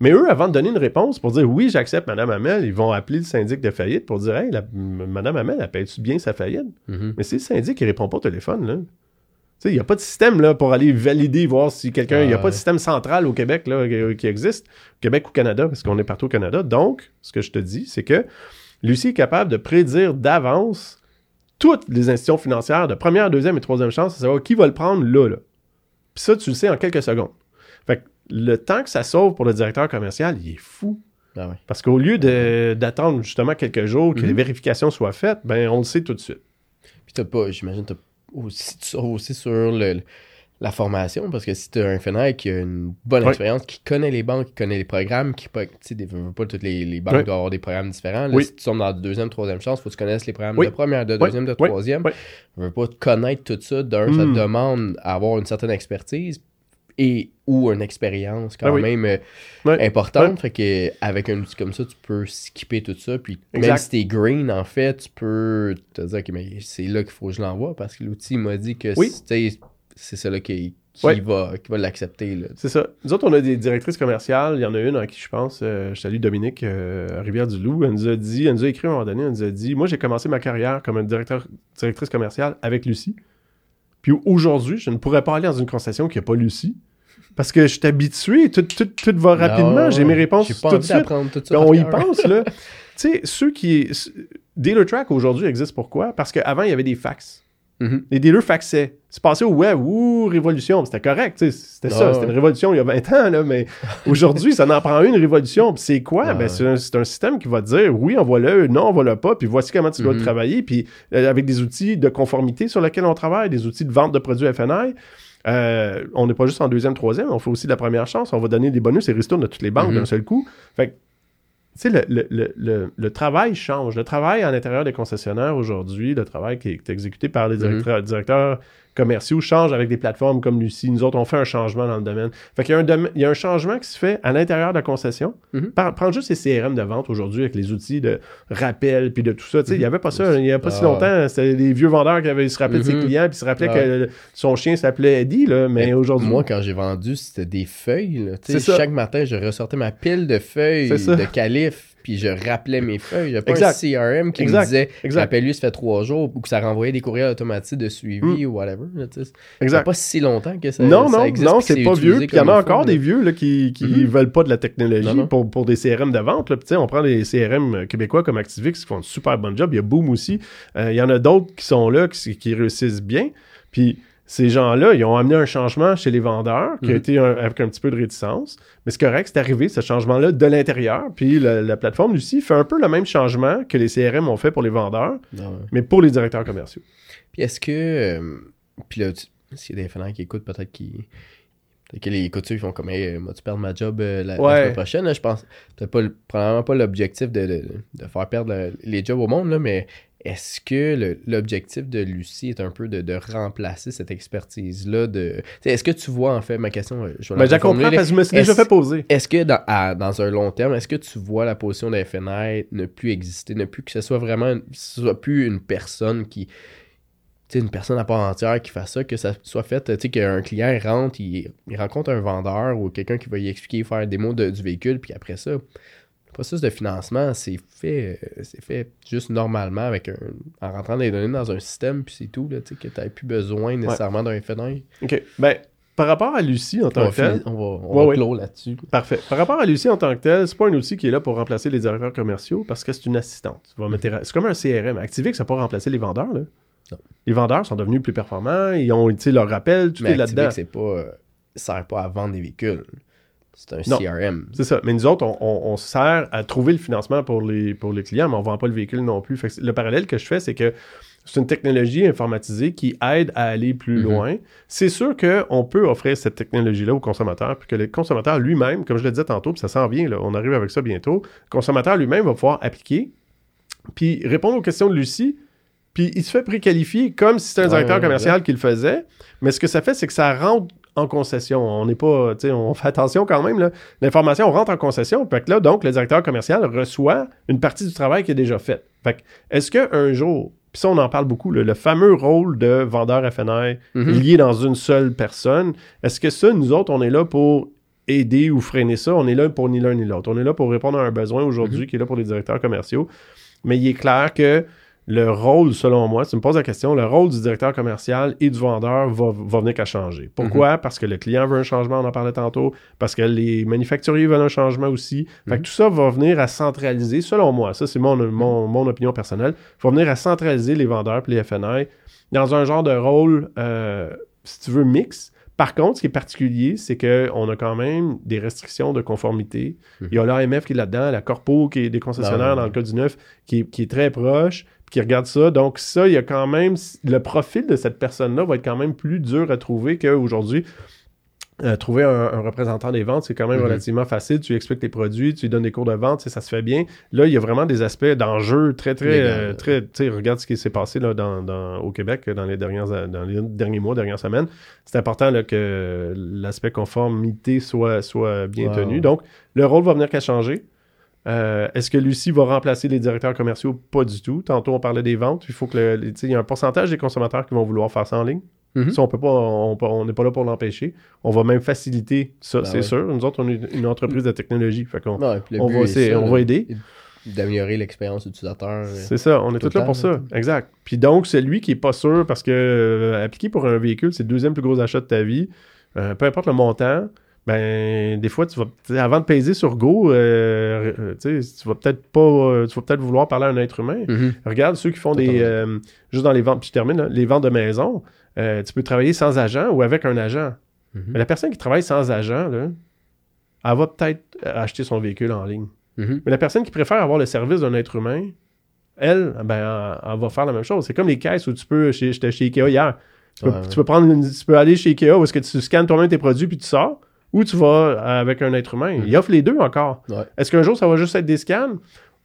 Mais eux, avant de donner une réponse pour dire oui, j'accepte Madame Hamel, ils vont appeler le syndic de faillite pour dire Hey, la- Madame Hamel, elle paye-tu bien sa faillite? Mhm. Mais c'est le syndic qui répond pas au téléphone, là. Tu sais, il n'y a pas de système là, pour aller valider, voir si quelqu'un. Il n'y a pas de système central au Québec là, qui, existe. Au Québec ou Canada, parce qu'on est partout au Canada. Donc, ce que je te dis, c'est que Lucie est capable de prédire d'avance toutes les institutions financières de première, deuxième et troisième chance, à savoir qui va le prendre là. là. Puis ça, tu le sais en quelques secondes. Le temps que ça sauve pour le directeur commercial, il est fou. Ah. Parce qu'au lieu d'attendre justement quelques jours que Mhm. les vérifications soient faites, ben on le sait tout de suite. Puis t'as pas, j'imagine, t'as aussi, tu aussi sur le, la formation, parce que si t'as un FNAI qui a une bonne expérience, qui connaît les banques, qui connaît les programmes, qui tu veut pas toutes les, les banques doivent avoir des programmes différents. Là. Si tu tombes dans la deuxième, troisième chance, faut que tu connaisses les programmes de première, de deuxième, de troisième. Ouais. Veut pas connaître tout ça. D'un, ça te demande à avoir une certaine expertise et ou une expérience quand Ah oui. même euh, Ouais. importante. Fait que avec un outil comme ça, tu peux skipper tout ça. Puis même si t'es green, en fait, tu peux te dire que mais c'est là qu'il faut que je l'envoie parce que l'outil m'a dit que Oui. c'est ça là qui, qui Ouais. va, qui va l'accepter. C'est ça. Nous autres, on a des directrices commerciales. Il y en a une à qui je pense, euh, je salue Dominique euh, Rivière-du-Loup. Elle nous a dit, elle nous a écrit à un moment donné, elle nous a dit Moi, j'ai commencé ma carrière comme directeur, directrice commerciale avec Lucie. Puis aujourd'hui, je ne pourrais pas aller dans une concession qui n'a pas Lucie. Parce que je suis habitué, tout, tout, tout va rapidement, j'ai mes réponses tout de suite. tout ça. Par on y pense, là. tu sais, ceux qui. Dealer Track aujourd'hui existe pourquoi? Parce qu'avant, il y avait des fax. Mhm. Les dealers faxaient. C'est passé au web, ouh, révolution. C'était correct, c'était Ah ça. ouais. C'était une révolution il y a 20 ans, là, mais aujourd'hui, ça en prend une révolution. C'est quoi? Ah ben, c'est un, système qui va te dire oui, envoie-le, non, envoie-le pas, puis voici comment tu dois Mhm. travailler. Puis euh, avec des outils de conformité sur lesquels on travaille, des outils de vente de produits FNI. Euh, on n'est pas juste en deuxième, troisième, on fait aussi de la première chance. On va donner des bonus et ristournes à toutes les banques Mhm. d'un seul coup. Fait que, tu sais, le, le, le, le, le travail change. Le travail à l'intérieur des concessionnaires aujourd'hui, le travail qui est exécuté par les Mhm. directeurs, directeurs commerciaux change avec des plateformes comme Lucie. Nous autres, on fait un changement dans le domaine. Fait qu'il y a un, domaine- il y a un changement qui se fait à l'intérieur de la concession. Par- prends juste les CRM de vente aujourd'hui avec les outils de rappel puis de tout ça. Tu sais, Il n'y avait pas ça. Il n'y a pas si Ah. longtemps. C'était des vieux vendeurs qui avaient, se rappelaient de ses Mhm. clients puis se rappelaient Ah. que son chien s'appelait Eddie. Là, mais aujourd'hui. Moi, quand j'ai vendu, c'était des feuilles. là. Chaque matin, je ressortais ma pile de feuilles de calife, puis je rappelais mes feuilles. J'avais pas Exact. un CRM qui Exact. me disait rappelle-lui, ça fait trois jours, ou que ça renvoyait des courriels automatiques de suivi ou whatever. Ça Exact. fait pas si longtemps que ça, non, ça non, existe. non, que c'est pas vieux. Puis il y en a encore des vieux là, qui, qui Mhm. veulent pas de la technologie Non, non. Pour, pour des CRM de vente. Là. Puis, on prend des CRM québécois comme Activix qui font un super bon job. Il y a Boom aussi. Euh, il y en a d'autres qui sont là, qui, qui réussissent bien. Puis ces gens-là, ils ont amené un changement chez les vendeurs qui a Mhm. été un- avec un petit peu de réticence. Mais c'est correct, c'est arrivé, ce changement-là, de l'intérieur. Puis la, la plateforme, Lucie, fait un peu le même changement que les CRM ont fait pour les vendeurs, Non, ouais. mais pour les directeurs commerciaux. Puis est-ce que. euh, puis là, s'il y a des FNR qui écoutent, peut-être qui. Fait que les couturiers font comme, hey, moi, tu perds ma job euh, la, semaine prochaine. là. Je pense, peut-être pas, le- probablement pas l'objectif de, de, de faire perdre le- les jobs au monde, là, mais est-ce que l'objectif de Lucie est un peu de, de remplacer cette expertise-là de... Est-ce que tu vois, en fait, ma question, euh, je vais la la comprends parce que je me suis déjà Est-ce- fait poser. Est-ce que dans, à- dans un long terme, est-ce que tu vois la position de FNI ne plus exister, ne plus que ce soit vraiment, une- ce soit plus une personne qui, tu sais, une personne à part entière qui fasse ça, que ça soit fait, tu sais, qu'un client rentre, il, il rencontre un vendeur ou quelqu'un qui va y expliquer, faire des mots de- du véhicule, puis après ça, processus de financement, c'est fait, euh, c'est fait juste normalement avec un, en rentrant des données dans un système, puis c'est tout, là, tu sais, que tu n'as plus besoin nécessairement d'un FNI. OK. Ben, par rapport à Lucie en tant que telle, on va, on Ouais, va ouais. clore là-dessus. Parfait. Par rapport à Lucie en tant que telle, c'est pas un outil qui est là pour remplacer les directeurs commerciaux parce que c'est une assistante. C'est comme un CRM. Activix, ça n'a pas remplacé les vendeurs. Là. Non. Les vendeurs sont devenus plus performants, ils ont leur rappel, tout Mais est là-dedans. C'est pas, euh, sert pas à vendre des véhicules. C'est un Non. CRM. C'est ça. Mais nous autres, on, on- on sert à trouver le financement pour les, pour les clients, mais on ne vend pas le véhicule non plus. Fait que le parallèle que je fais, c'est que c'est une technologie informatisée qui aide à aller plus Mhm. loin. C'est sûr qu'on peut offrir cette technologie-là au consommateur, puis que le consommateur lui-même, comme je le disais tantôt, puis ça s'en vient, là, on arrive avec ça bientôt, le consommateur lui-même va pouvoir appliquer, puis répondre aux questions de Lucie, puis il se fait préqualifier comme si c'était un directeur ouais, commercial qui le faisait. Mais ce que ça fait, c'est que ça rentre en concession. On n'est pas, tu sais, on fait attention quand même. L'information rentre en concession. Fait que là, donc, le directeur commercial reçoit une partie du travail qui est déjà fait. Fait que, est-ce qu'un jour, puis ça, on en parle beaucoup, là, le fameux rôle de vendeur FNI Mhm. lié dans une seule personne, est-ce que ça, nous autres, on est là pour aider ou freiner ça? On est là pour ni l'un ni l'autre. On est là pour répondre à un besoin aujourd'hui qui est là pour les directeurs commerciaux. Mais il est clair que le rôle, selon moi, tu me poses la question, le rôle du directeur commercial et du vendeur va, va venir qu'à changer. Pourquoi? Parce que le client veut un changement, on en parlait tantôt, parce que les manufacturiers veulent un changement aussi. Fait que tout ça va venir à centraliser, selon moi, ça c'est mon, mon, mon opinion personnelle, va venir à centraliser les vendeurs et les FNI dans un genre de rôle, euh, si tu veux, mix. Par contre, ce qui est particulier, c'est qu'on a quand même des restrictions de conformité. Mhm. Il y a l'AMF qui est là-dedans, la Corpo qui est des concessionnaires Ah, ouais. dans le cas du neuf, qui est, qui est très proche, qui regarde ça. Donc ça, il y a quand même... Le profil de cette personne-là va être quand même plus dur à trouver qu'aujourd'hui. Euh, trouver un, un représentant des ventes, c'est quand même Mhm. relativement facile. Tu lui expliques tes produits, tu lui donnes des cours de vente, ça se fait bien. Là, il y a vraiment des aspects d'enjeu très, très, euh, très, tu sais, regarde ce qui s'est passé là, dans, dans- au Québec dans les, dernières, dans les derniers mois, dernières semaines. C'est important là, que l'aspect conformité soit, soit bien tenu. Donc, le rôle va venir qu'à changer. Euh, Est-ce que Lucie va remplacer les directeurs commerciaux? Pas du tout. Tantôt, on parlait des ventes. Il faut que le- il y a un pourcentage des consommateurs qui vont vouloir faire ça en ligne. Mhm. Ça, on peut pas, on n'est pas là pour l'empêcher. On va même faciliter ça, Ben c'est ouais. sûr. Nous autres, on est une entreprise de technologie. Fait on va ça, on aider. D'améliorer l'expérience utilisateur. euh. C'est ça, on est tout tous là pour ça. Exact. Puis donc, celui qui est pas sûr, parce que euh, appliquer pour un véhicule, c'est le deuxième plus gros achat de ta vie, euh, peu importe le montant, ben des fois, tu vas avant de peser sur Go, euh, euh, tu vas peut-être pas, euh, tu vas peut-être vouloir parler à un être humain. Mhm. Regarde ceux qui font des. Euh, juste dans les ventes, puis je termine, là, les ventes de maison, euh, tu peux travailler sans agent ou avec un agent. Mhm. Mais la personne qui travaille sans agent, là, elle va peut-être acheter son véhicule en ligne. Mhm. Mais la personne qui préfère avoir le service d'un être humain, elle, ben, elle, elle va faire la même chose. C'est comme les caisses où tu peux. J'étais chez Ikea hier. Tu peux, Ouais, ouais. tu peux prendre une- tu peux aller chez Ikea où est-ce que tu scannes toi-même tes produits puis tu sors, ou tu vas avec un être humain. Mhm. Il offre les deux encore. Ouais. Est-ce qu'un jour ça va juste être des scans?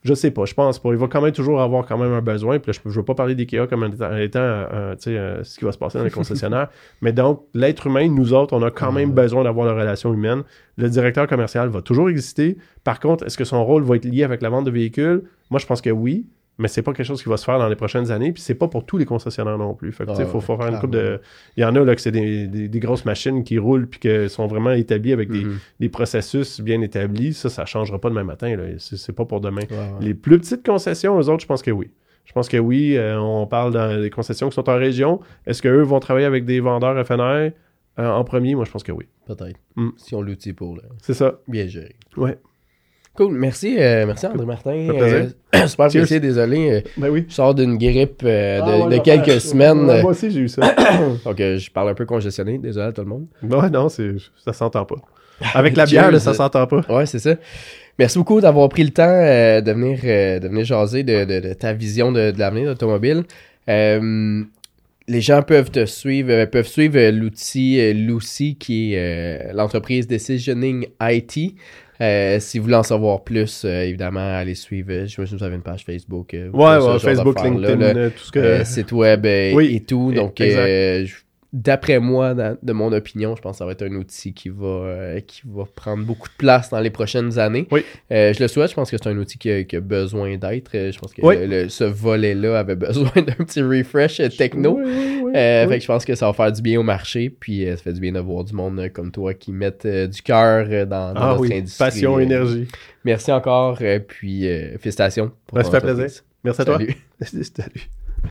Je sais pas, je pense pas. Il va quand même toujours avoir quand même un besoin. Puis là, je ne veux pas parler d'IKEA comme étant, étant, euh, euh, ce qui va se passer dans les concessionnaires. Mais donc, l'être humain, nous autres, on a quand même Ouais. besoin d'avoir la relation humaine. Le directeur commercial va toujours exister. Par contre, est-ce que son rôle va être lié avec la vente de véhicules? Moi, je pense que oui. Mais c'est pas quelque chose qui va se faire dans les prochaines années. Puis c'est pas pour tous les concessionnaires non plus. Fait que, Ah, faut, faut faire une coupe de. Il y en a là que c'est des, des- des grosses machines qui roulent puis qui sont vraiment établies avec des, Mhm. des processus bien établis. Ça, ça changera pas demain matin. C'est pas pour demain. Ouais. Les plus petites concessions, eux autres, je pense que oui. Je pense que oui. euh, on parle dans des concessions qui sont en région. Est-ce qu'eux vont travailler avec des vendeurs FNR euh, en premier? Moi, je pense que oui. Peut-être. Mm. Si on l'outil pour. C'est ça. bien gérer. Ouais. Cool. Merci, euh, merci André Martin. Euh, super apprécié. Désolé. euh, Ben oui. je sors d'une grippe euh, de, Ah, ouais, de quelques ouais, semaines. ouais, moi aussi, j'ai eu ça. donc, je parle un peu congestionné. Désolé à tout le monde. ouais, non, ça s'entend pas. Avec la bière, là, ça s'entend pas. Ouais, c'est ça. Merci beaucoup d'avoir pris le temps de, venir, de venir jaser de, de- de ta vision de, l'avenir de l'automobile. Euh, les gens peuvent te suivre, peuvent suivre l'outil Lucy, qui est l'entreprise Decisioning IT. Euh, si vous voulez en savoir plus, euh, évidemment, allez suivre. euh, J'imagine que vous avez une page Facebook. euh, Ouais, ouais, Facebook, LinkedIn, là. euh, tout ce que. Euh, site web Oui, et tout. Donc, exact. euh, je- d'après moi, dans- de mon opinion, je pense que ça va être un outil qui va, euh, qui va prendre beaucoup de place dans les prochaines années. Oui. Euh, je le souhaite. Je pense que c'est un outil qui a, qui a besoin d'être. Euh, Je pense que Oui. le- ce volet-là avait besoin d'un petit refresh techno. Oui, oui, oui, Euh. Fait que je pense que ça va faire du bien au marché, puis euh, ça fait du bien de voir du monde euh, comme toi qui mettent du cœur dans, dans Ah notre oui, industrie. passion, énergie. Merci encore, puis euh, félicitations. pour Ben, ça fait plaisir. Merci à toi. Salut. Salut.